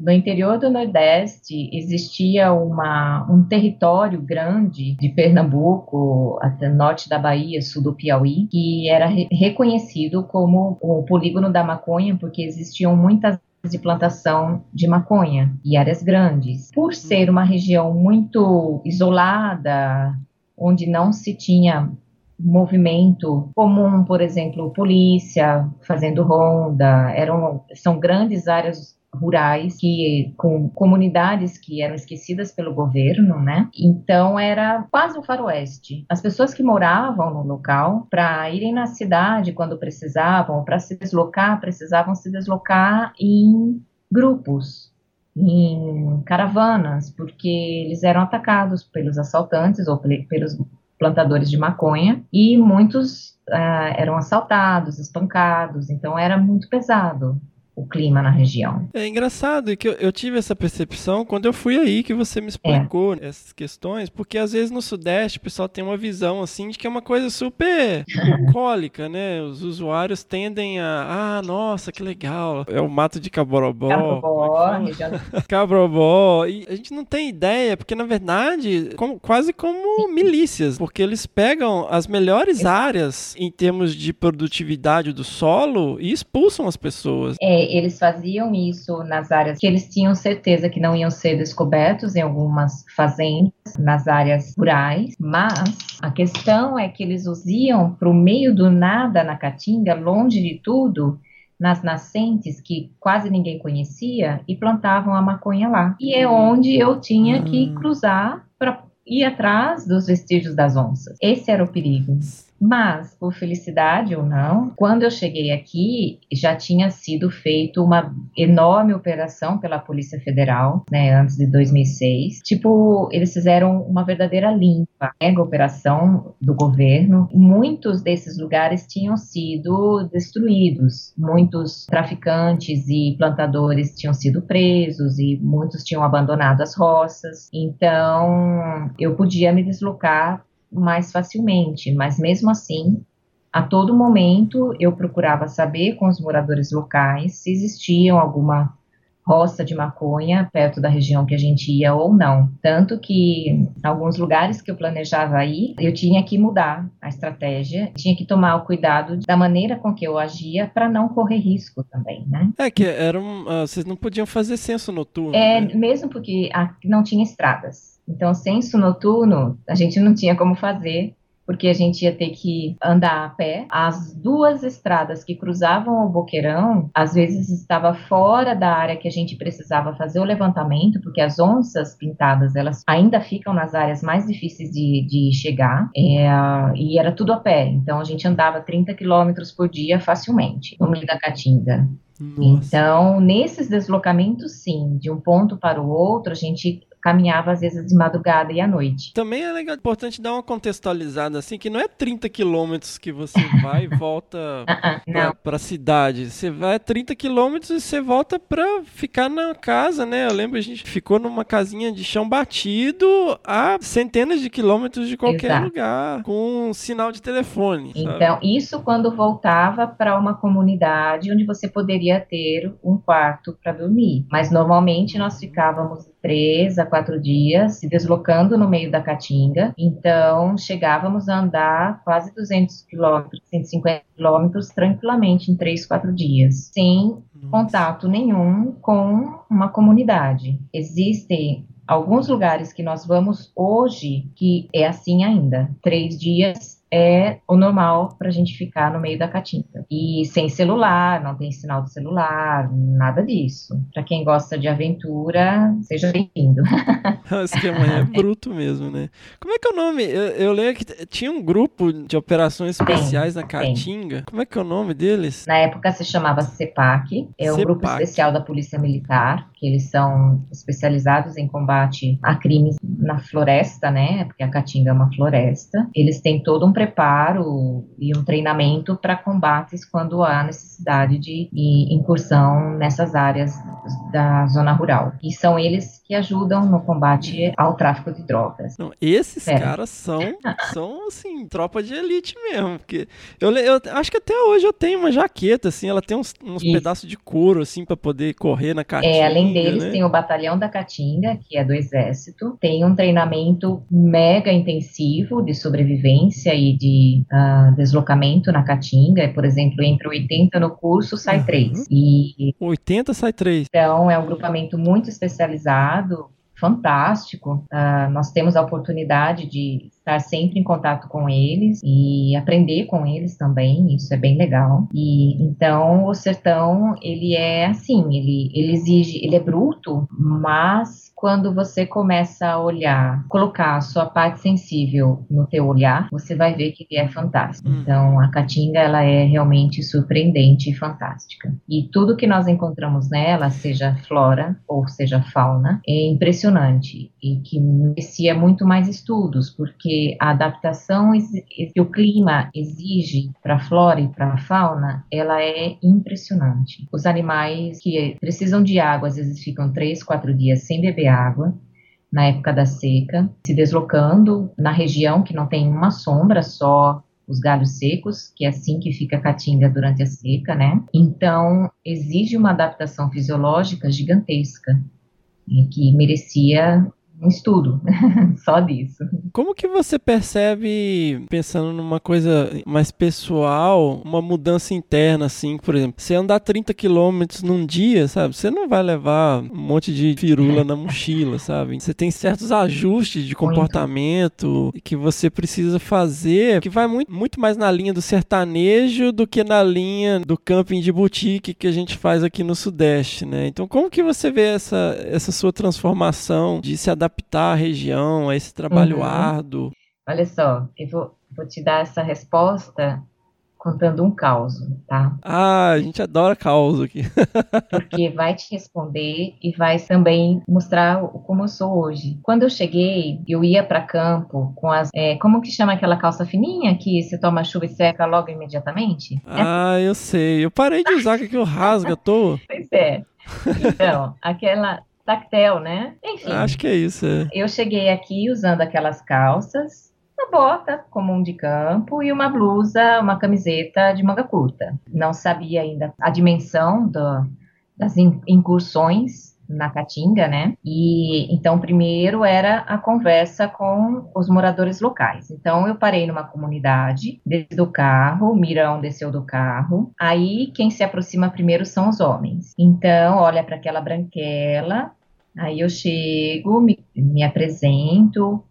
No interior do Nordeste existia uma, um território grande de Pernambuco até norte da Bahia, sul do Piauí, que era re reconhecido como o polígono da maconha porque existiam muitas de plantação de maconha e áreas grandes. Por ser uma região muito isolada, onde não se tinha movimento comum, por exemplo, polícia fazendo ronda, eram são grandes áreas rurais que com comunidades que eram esquecidas pelo governo, né? Então era quase um faroeste. As pessoas que moravam no local para irem na cidade quando precisavam, para se deslocar, precisavam se deslocar em grupos, em caravanas, porque eles eram atacados pelos assaltantes ou pelos plantadores de maconha e muitos uh, eram assaltados, espancados, então era muito pesado o clima na região. É engraçado que eu, eu, tive essa percepção quando eu fui aí, que você me explicou é. essas questões, porque às vezes no Sudeste o pessoal tem uma visão assim de que é uma coisa super bucólica, né? Os usuários tendem a, ah, nossa, que legal, é o mato de Caborobó. Caborobó, é região... Caborobó. E a gente não tem ideia, porque na verdade, como, quase como milícias, porque eles pegam as melhores áreas em termos de produtividade do solo e expulsam as pessoas. É, eles faziam isso nas áreas que eles tinham certeza que não iam ser descobertos em algumas fazendas, nas áreas rurais, mas a questão é que eles os iam para o meio do nada na Caatinga, longe de tudo, nas nascentes que quase ninguém conhecia e plantavam a maconha lá. E é onde eu tinha que hum. cruzar para ir atrás dos vestígios das onças. Esse era o perigo. Mas, por felicidade ou não, quando eu cheguei aqui, já tinha sido feita uma enorme operação pela Polícia Federal, né, antes de 2006. Tipo, eles fizeram uma verdadeira limpa, mega operação do governo. Muitos desses lugares tinham sido destruídos. Muitos traficantes e plantadores tinham sido presos e muitos tinham abandonado as roças. Então, eu podia me deslocar mais facilmente, mas mesmo assim, a todo momento eu procurava saber com os moradores locais se existiam alguma roça de maconha perto da região que a gente ia ou não. Tanto que em alguns lugares que eu planejava ir, eu tinha que mudar a estratégia, tinha que tomar o cuidado da maneira com que eu agia para não correr risco também, né? É que eram, uh, vocês não podiam fazer censo noturno. É, né? mesmo porque não tinha estradas. Então, censo noturno, a gente não tinha como fazer, porque a gente ia ter que andar a pé. As duas estradas que cruzavam o Boqueirão, às vezes estava fora da área que a gente precisava fazer o levantamento, porque as onças pintadas, elas ainda ficam nas áreas mais difíceis de, de chegar, é, e era tudo a pé. Então, a gente andava 30 quilômetros por dia facilmente, no meio da Caatinga. Nossa. Então, nesses deslocamentos, sim, de um ponto para o outro, a gente caminhava às vezes de madrugada e à noite. Também é legal, importante dar uma contextualizada assim, que não é 30 quilômetros que você vai e volta para a cidade. Você vai 30 quilômetros e você volta para ficar na casa, né? Eu lembro a gente ficou numa casinha de chão batido a centenas de quilômetros de qualquer Exato. lugar, com um sinal de telefone. Então, sabe? isso quando voltava para uma comunidade onde você poderia ter um quarto para dormir. Mas normalmente nós ficávamos três a quatro dias, se deslocando no meio da Caatinga. Então, chegávamos a andar quase 200 quilômetros, 150 quilômetros tranquilamente em três, quatro dias, sem contato nenhum com uma comunidade. Existem alguns lugares que nós vamos hoje que é assim ainda. Três dias é o normal para a gente ficar no meio da caatinga. E sem celular, não tem sinal de celular, nada disso. Para quem gosta de aventura, seja bem-vindo. o esquema é bruto mesmo, né? Como é que é o nome? Eu, eu leio que tinha um grupo de operações especiais tem, na Caatinga. Tem. Como é que é o nome deles? Na época se chamava CEPAC, é um grupo especial da Polícia Militar, que eles são especializados em combate a crimes na floresta, né? Porque a Caatinga é uma floresta. Eles têm todo um preparo e um treinamento para combates quando há necessidade de incursão nessas áreas da zona rural. E são eles que ajudam no combate ao tráfico de drogas. Não, esses é. caras são, são, assim, tropa de elite mesmo. Porque eu, eu acho que até hoje eu tenho uma jaqueta, assim, ela tem uns, uns pedaços de couro, assim, para poder correr na caatinga. É, além deles, né? tem o Batalhão da Caatinga, que é do Exército, tem um treinamento mega intensivo de sobrevivência e de uh, deslocamento na Caatinga. Por exemplo, entre 80 no curso, sai uhum. 3. E 80 sai 3. Então, é um grupamento muito especializado fantástico. Uh, nós temos a oportunidade de estar sempre em contato com eles e aprender com eles também, isso é bem legal. E então o sertão, ele é assim, ele, ele exige, ele é bruto, mas quando você começa a olhar, colocar a sua parte sensível no teu olhar, você vai ver que ele é fantástico. Hum. Então, a Caatinga, ela é realmente surpreendente e fantástica. E tudo que nós encontramos nela, seja flora ou seja fauna, é impressionante e que merecia muito mais estudos, porque porque a adaptação que o clima exige para a flora e para a fauna, ela é impressionante. Os animais que precisam de água, às vezes ficam três, quatro dias sem beber água, na época da seca, se deslocando na região que não tem uma sombra, só os galhos secos, que é assim que fica a caatinga durante a seca, né? Então, exige uma adaptação fisiológica gigantesca, que merecia estudo só disso. Como que você percebe, pensando numa coisa mais pessoal, uma mudança interna, assim, por exemplo, você andar 30 quilômetros num dia, sabe? Você não vai levar um monte de firula na mochila, sabe? Você tem certos ajustes de comportamento que você precisa fazer, que vai muito, muito mais na linha do sertanejo do que na linha do camping de boutique que a gente faz aqui no Sudeste, né? Então, como que você vê essa, essa sua transformação de se adaptar adaptar a região a esse trabalho uhum. árduo? Olha só, eu vou, vou te dar essa resposta contando um caos, tá? Ah, a gente adora caos aqui. Porque vai te responder e vai também mostrar como eu sou hoje. Quando eu cheguei, eu ia para campo com as. É, como que chama aquela calça fininha que você toma chuva e seca logo imediatamente? Ah, eu sei. Eu parei de usar que eu rasga à toa. Pois é. Então, aquela tactel, né? Enfim. Acho que é isso. É. Eu cheguei aqui usando aquelas calças, uma bota comum de campo e uma blusa, uma camiseta de manga curta. Não sabia ainda a dimensão do, das incursões na Caatinga, né? E então primeiro era a conversa com os moradores locais. Então eu parei numa comunidade, desci do carro, o Mirão desceu do carro. Aí quem se aproxima primeiro são os homens. Então olha para aquela branquela, aí eu chego, me, me apresento,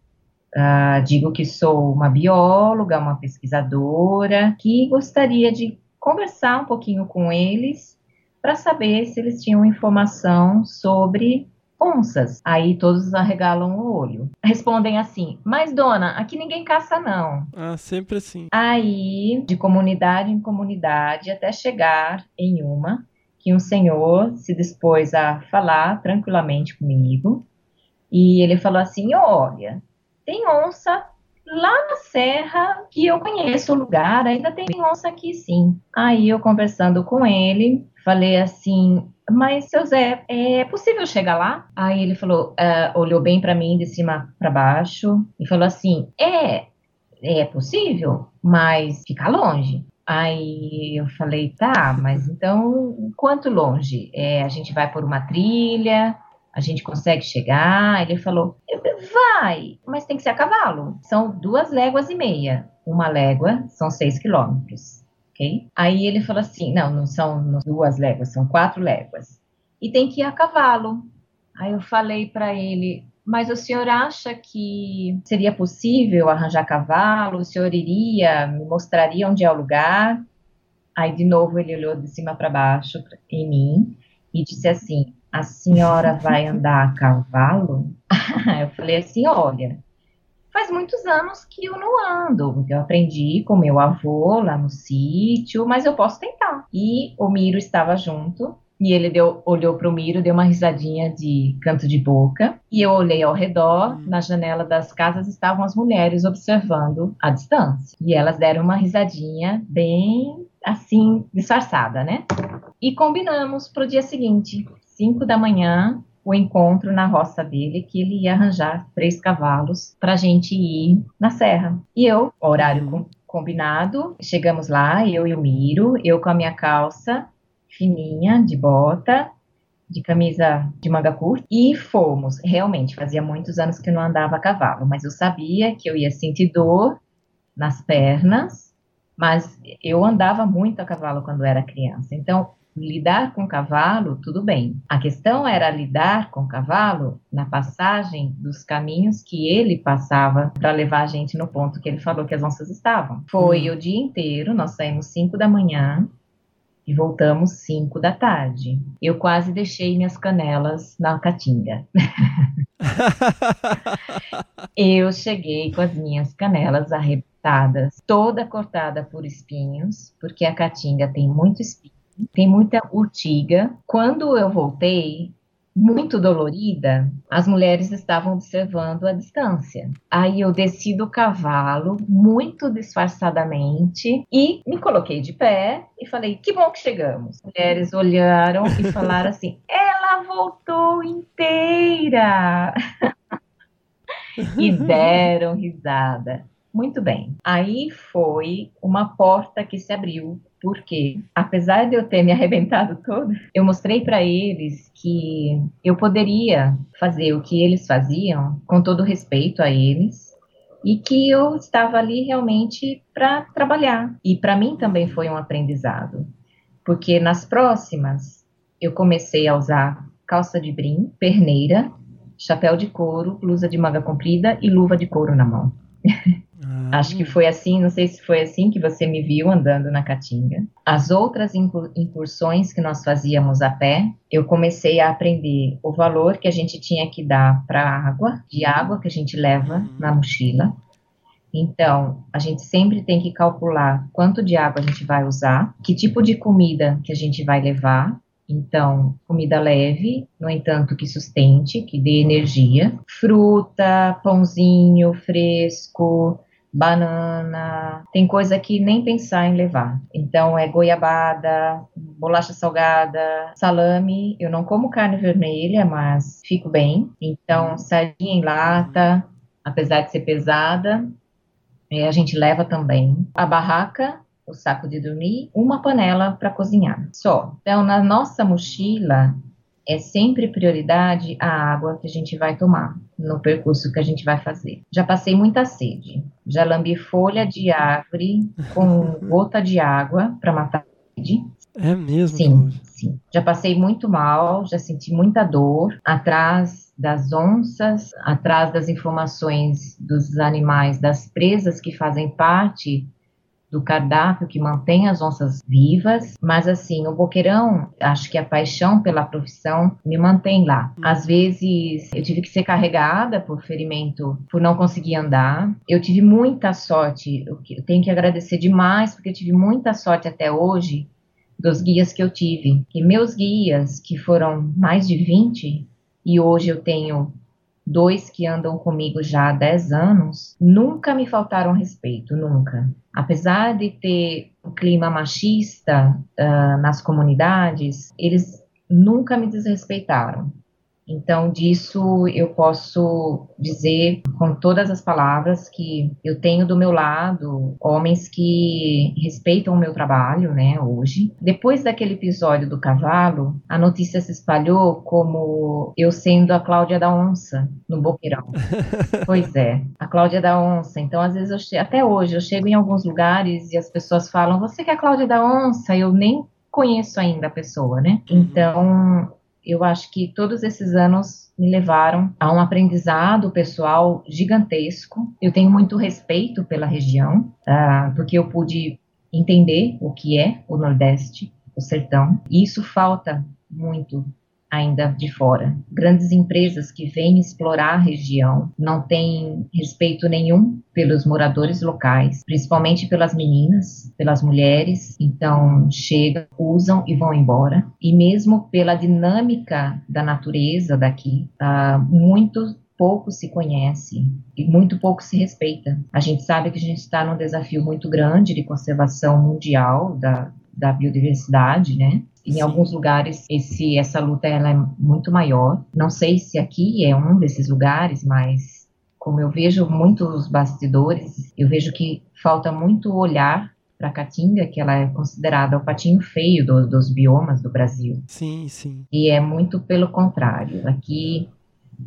Uh, digo que sou uma bióloga, uma pesquisadora, que gostaria de conversar um pouquinho com eles para saber se eles tinham informação sobre onças. Aí todos arregalam o olho. Respondem assim: Mas dona, aqui ninguém caça não. Ah, sempre assim. Aí, de comunidade em comunidade, até chegar em uma que um senhor se dispôs a falar tranquilamente comigo. E ele falou assim: Olha, tem onça lá na serra que eu conheço o lugar, ainda tem onça aqui sim. Aí eu conversando com ele, Falei assim, mas seu Zé, é possível chegar lá? Aí ele falou, uh, olhou bem para mim de cima para baixo e falou assim, é, é possível, mas fica longe. Aí eu falei, tá, mas então quanto longe? É, a gente vai por uma trilha, a gente consegue chegar? Ele falou, vai, mas tem que ser a cavalo. São duas léguas e meia. Uma légua são seis quilômetros ok? Aí ele falou assim, não, não são duas léguas, são quatro léguas. E tem que ir a cavalo. Aí eu falei para ele, mas o senhor acha que seria possível arranjar cavalo? O senhor iria, me mostraria onde é o lugar? Aí de novo ele olhou de cima para baixo em mim e disse assim: A senhora vai andar a cavalo? eu falei assim: Olha, faz muitos anos que eu não ando. Eu aprendi com meu avô lá no sítio, mas eu posso tentar. E o Miro estava junto. E ele deu, olhou para o Miro, deu uma risadinha de canto de boca. E eu olhei ao redor. Hum. Na janela das casas estavam as mulheres observando a distância. E elas deram uma risadinha bem assim, disfarçada, né? E combinamos para o dia seguinte, 5 da manhã, o encontro na roça dele, que ele ia arranjar três cavalos para gente ir na serra. E eu, horário com, combinado, chegamos lá, eu e o Miro, eu com a minha calça fininha, de bota, de camisa de manga curta, e fomos. Realmente, fazia muitos anos que eu não andava a cavalo, mas eu sabia que eu ia sentir dor nas pernas, mas eu andava muito a cavalo quando era criança. Então, lidar com cavalo, tudo bem. A questão era lidar com cavalo na passagem dos caminhos que ele passava para levar a gente no ponto que ele falou que as onças estavam. Foi hum. o dia inteiro, nós saímos 5 da manhã e voltamos 5 da tarde. Eu quase deixei minhas canelas na caatinga. eu cheguei com as minhas canelas arrebentadas, toda cortada por espinhos, porque a caatinga tem muito espinho tem muita urtiga. Quando eu voltei, muito dolorida, as mulheres estavam observando a distância. Aí eu desci do cavalo, muito disfarçadamente, e me coloquei de pé e falei: Que bom que chegamos. As mulheres olharam e falaram assim: Ela voltou inteira! e deram risada. Muito bem. Aí foi uma porta que se abriu porque, apesar de eu ter me arrebentado todo, eu mostrei para eles que eu poderia fazer o que eles faziam, com todo respeito a eles, e que eu estava ali realmente para trabalhar. E para mim também foi um aprendizado, porque nas próximas eu comecei a usar calça de brim, perneira, chapéu de couro, blusa de manga comprida e luva de couro na mão. Ah. Acho que foi assim, não sei se foi assim que você me viu andando na Caatinga. As outras incursões que nós fazíamos a pé, eu comecei a aprender o valor que a gente tinha que dar para a água, de água que a gente leva uhum. na mochila. Então, a gente sempre tem que calcular quanto de água a gente vai usar, que tipo de comida que a gente vai levar, então, comida leve, no entanto, que sustente, que dê energia. Fruta, pãozinho fresco, banana, tem coisa que nem pensar em levar. Então é goiabada, bolacha salgada, salame. Eu não como carne vermelha, mas fico bem. Então sardinha em lata, apesar de ser pesada, é, a gente leva também. A barraca, o saco de dormir, uma panela para cozinhar. Só. Então na nossa mochila é sempre prioridade a água que a gente vai tomar no percurso que a gente vai fazer. Já passei muita sede, já lambi folha de árvore com gota de água para matar a sede. É mesmo? Sim, sim. Já passei muito mal, já senti muita dor atrás das onças, atrás das informações dos animais, das presas que fazem parte do cardápio que mantém as onças vivas, mas assim, o boqueirão, acho que a paixão pela profissão me mantém lá. Às vezes eu tive que ser carregada por ferimento, por não conseguir andar. Eu tive muita sorte, eu tenho que agradecer demais porque eu tive muita sorte até hoje dos guias que eu tive. E meus guias, que foram mais de 20, e hoje eu tenho dois que andam comigo já há 10 anos, nunca me faltaram respeito, nunca. Apesar de ter um clima machista uh, nas comunidades, eles nunca me desrespeitaram. Então, disso eu posso dizer com todas as palavras que eu tenho do meu lado homens que respeitam o meu trabalho, né, hoje. Depois daquele episódio do cavalo, a notícia se espalhou como eu sendo a Cláudia da Onça no Boqueirão. pois é, a Cláudia da Onça. Então, às vezes, eu che... até hoje, eu chego em alguns lugares e as pessoas falam: Você que é a Cláudia da Onça? Eu nem conheço ainda a pessoa, né? Uhum. Então, eu acho que todos esses anos me levaram a um aprendizado pessoal gigantesco. Eu tenho muito respeito pela região, uh, porque eu pude entender o que é o Nordeste, o sertão, e isso falta muito ainda de fora. Grandes empresas que vêm explorar a região não têm respeito nenhum pelos moradores locais, principalmente pelas meninas, pelas mulheres. Então, chegam, usam e vão embora. E mesmo pela dinâmica da natureza daqui, uh, muito pouco se conhece e muito pouco se respeita. A gente sabe que a gente está num desafio muito grande de conservação mundial da, da biodiversidade, né? Em Sim. alguns lugares esse, essa luta ela é muito maior. Não sei se aqui é um desses lugares, mas como eu vejo muitos bastidores, eu vejo que falta muito olhar para a caatinga, que ela é considerada o patinho feio do, dos biomas do Brasil. Sim, sim. E é muito pelo contrário. Aqui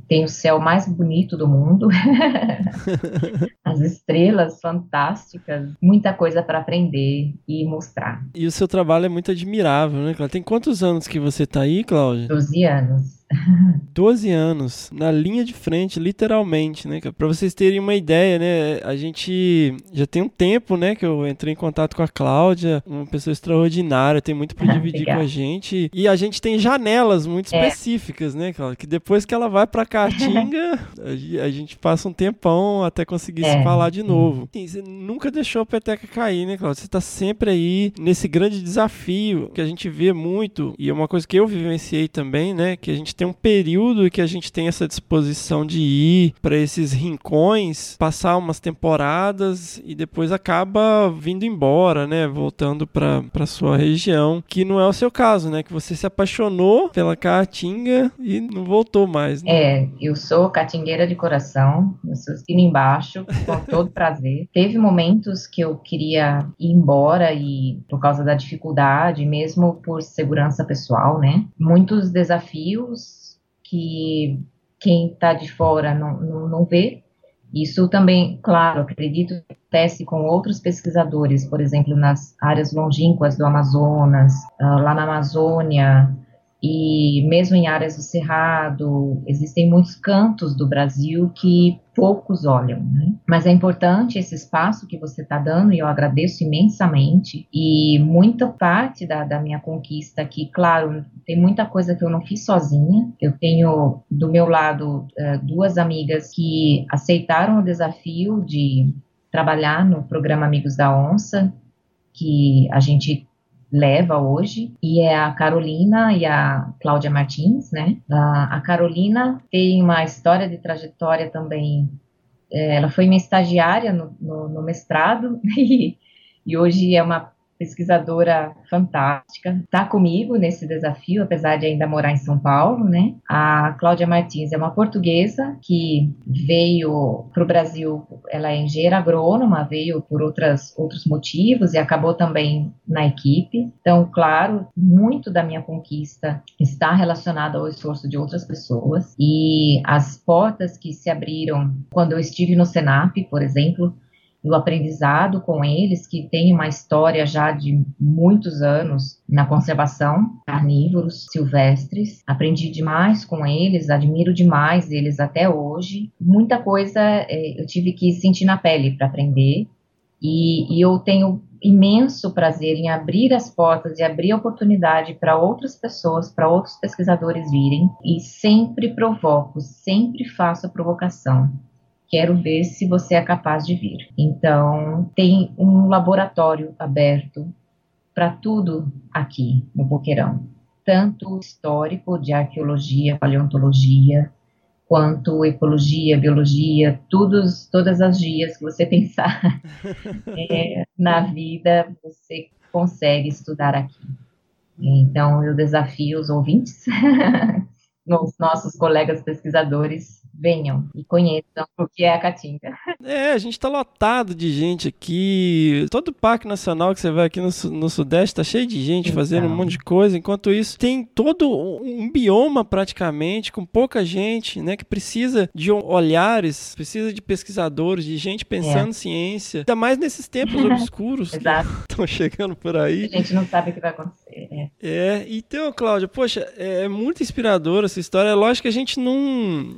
tem o céu mais bonito do mundo, as estrelas fantásticas, muita coisa para aprender e mostrar. E o seu trabalho é muito admirável, né, Cláudia? Tem quantos anos que você está aí, Cláudia? Doze anos. 12 anos, na linha de frente, literalmente, né? Para vocês terem uma ideia, né? A gente já tem um tempo, né, que eu entrei em contato com a Cláudia, uma pessoa extraordinária, tem muito para dividir com a gente. E a gente tem janelas muito é. específicas, né, Cláudia? Que depois que ela vai para Caatinga, a gente passa um tempão até conseguir é. se falar de novo. Sim, você nunca deixou a peteca cair, né, Cláudia? Você tá sempre aí nesse grande desafio que a gente vê muito, e é uma coisa que eu vivenciei também, né, que a gente tem um período que a gente tem essa disposição de ir para esses rincões, passar umas temporadas e depois acaba vindo embora, né? Voltando para sua região, que não é o seu caso, né? Que você se apaixonou pela caatinga e não voltou mais. Né? É, eu sou catingueira de coração, eu sou esquina embaixo, com todo prazer. Teve momentos que eu queria ir embora e por causa da dificuldade, mesmo por segurança pessoal, né? Muitos desafios que quem está de fora não, não, não vê, isso também, claro, acredito que acontece com outros pesquisadores, por exemplo, nas áreas longínquas do Amazonas, ah, lá na Amazônia, e mesmo em áreas do Cerrado, existem muitos cantos do Brasil que poucos olham, né? Mas é importante esse espaço que você está dando e eu agradeço imensamente. E muita parte da, da minha conquista aqui, claro, tem muita coisa que eu não fiz sozinha. Eu tenho do meu lado uh, duas amigas que aceitaram o desafio de trabalhar no programa Amigos da Onça, que a gente leva hoje, e é a Carolina e a Cláudia Martins, né? A, Carolina tem uma história de trajetória também. É, ela foi minha estagiária no, no, no mestrado e, e hoje é uma pesquisadora fantástica, está comigo nesse desafio, apesar de ainda morar em São Paulo, né? A Cláudia Martins é uma portuguesa que veio para o Brasil, ela é engenheira agrônoma, veio por outras, outros motivos e acabou também na equipe. Então, claro, muito da minha conquista está relacionada ao esforço de outras pessoas e as portas que se abriram quando eu estive no Senap, por exemplo, do aprendizado com eles, que tem uma história já de muitos anos na conservação, carnívoros silvestres. Aprendi demais com eles, admiro demais eles até hoje. Muita coisa é, eu tive que sentir na pele para aprender, e, e eu tenho imenso prazer em abrir as portas e abrir a oportunidade para outras pessoas, para outros pesquisadores virem, e sempre provoco, sempre faço a provocação quero ver se você é capaz de vir. Então, tem um laboratório aberto para tudo aqui no Boqueirão, tanto histórico de arqueologia, paleontologia, quanto ecologia, biologia, todos, todas as dias que você pensar é, na vida, você consegue estudar aqui. Então, eu desafio os ouvintes, os nossos colegas pesquisadores, venham e conheçam o que é a Caatinga. É, a gente tá lotado de gente aqui. Todo parque nacional que você vai aqui no, no Sudeste tá cheio de gente então. fazendo um monte de coisa. Enquanto isso, tem todo um bioma praticamente, com pouca gente, né? Que precisa de olhares, precisa de pesquisadores, de gente pensando é. ciência. Ainda mais nesses tempos obscuros que estão chegando por aí. A gente não sabe o que vai acontecer. É, é então, Cláudia, poxa, é muito inspiradora essa história. Lógico que a gente não,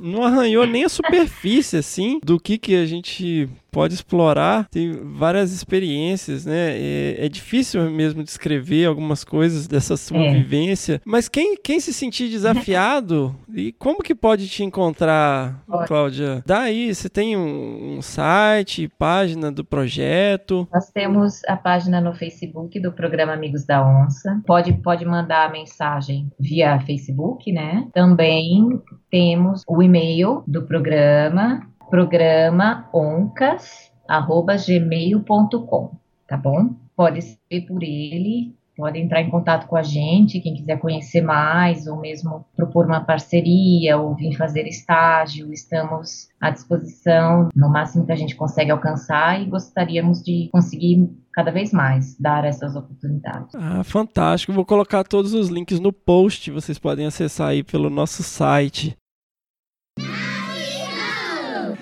não arranhou nem a superfície, assim, do que, que a gente pode explorar. Tem várias experiências, né? É, é difícil mesmo descrever algumas coisas dessa sua é. vivência. Mas quem, quem se sentir desafiado, e como que pode te encontrar, pode. Cláudia? Daí, você tem um, um, site, página do projeto? Nós temos a página no Facebook do programa Amigos da Onça. Pode, pode mandar a mensagem via Facebook, né? Também temos o e-mail do programa, programa oncas@gmail.com, tá bom? Pode ser por ele, pode entrar em contato com a gente, quem quiser conhecer mais, ou mesmo propor uma parceria, ou vir fazer estágio, estamos à disposição, no máximo que a gente consegue alcançar, e gostaríamos de conseguir cada vez mais dar essas oportunidades. Ah, fantástico. Vou colocar todos os links no post, vocês podem acessar aí pelo nosso site.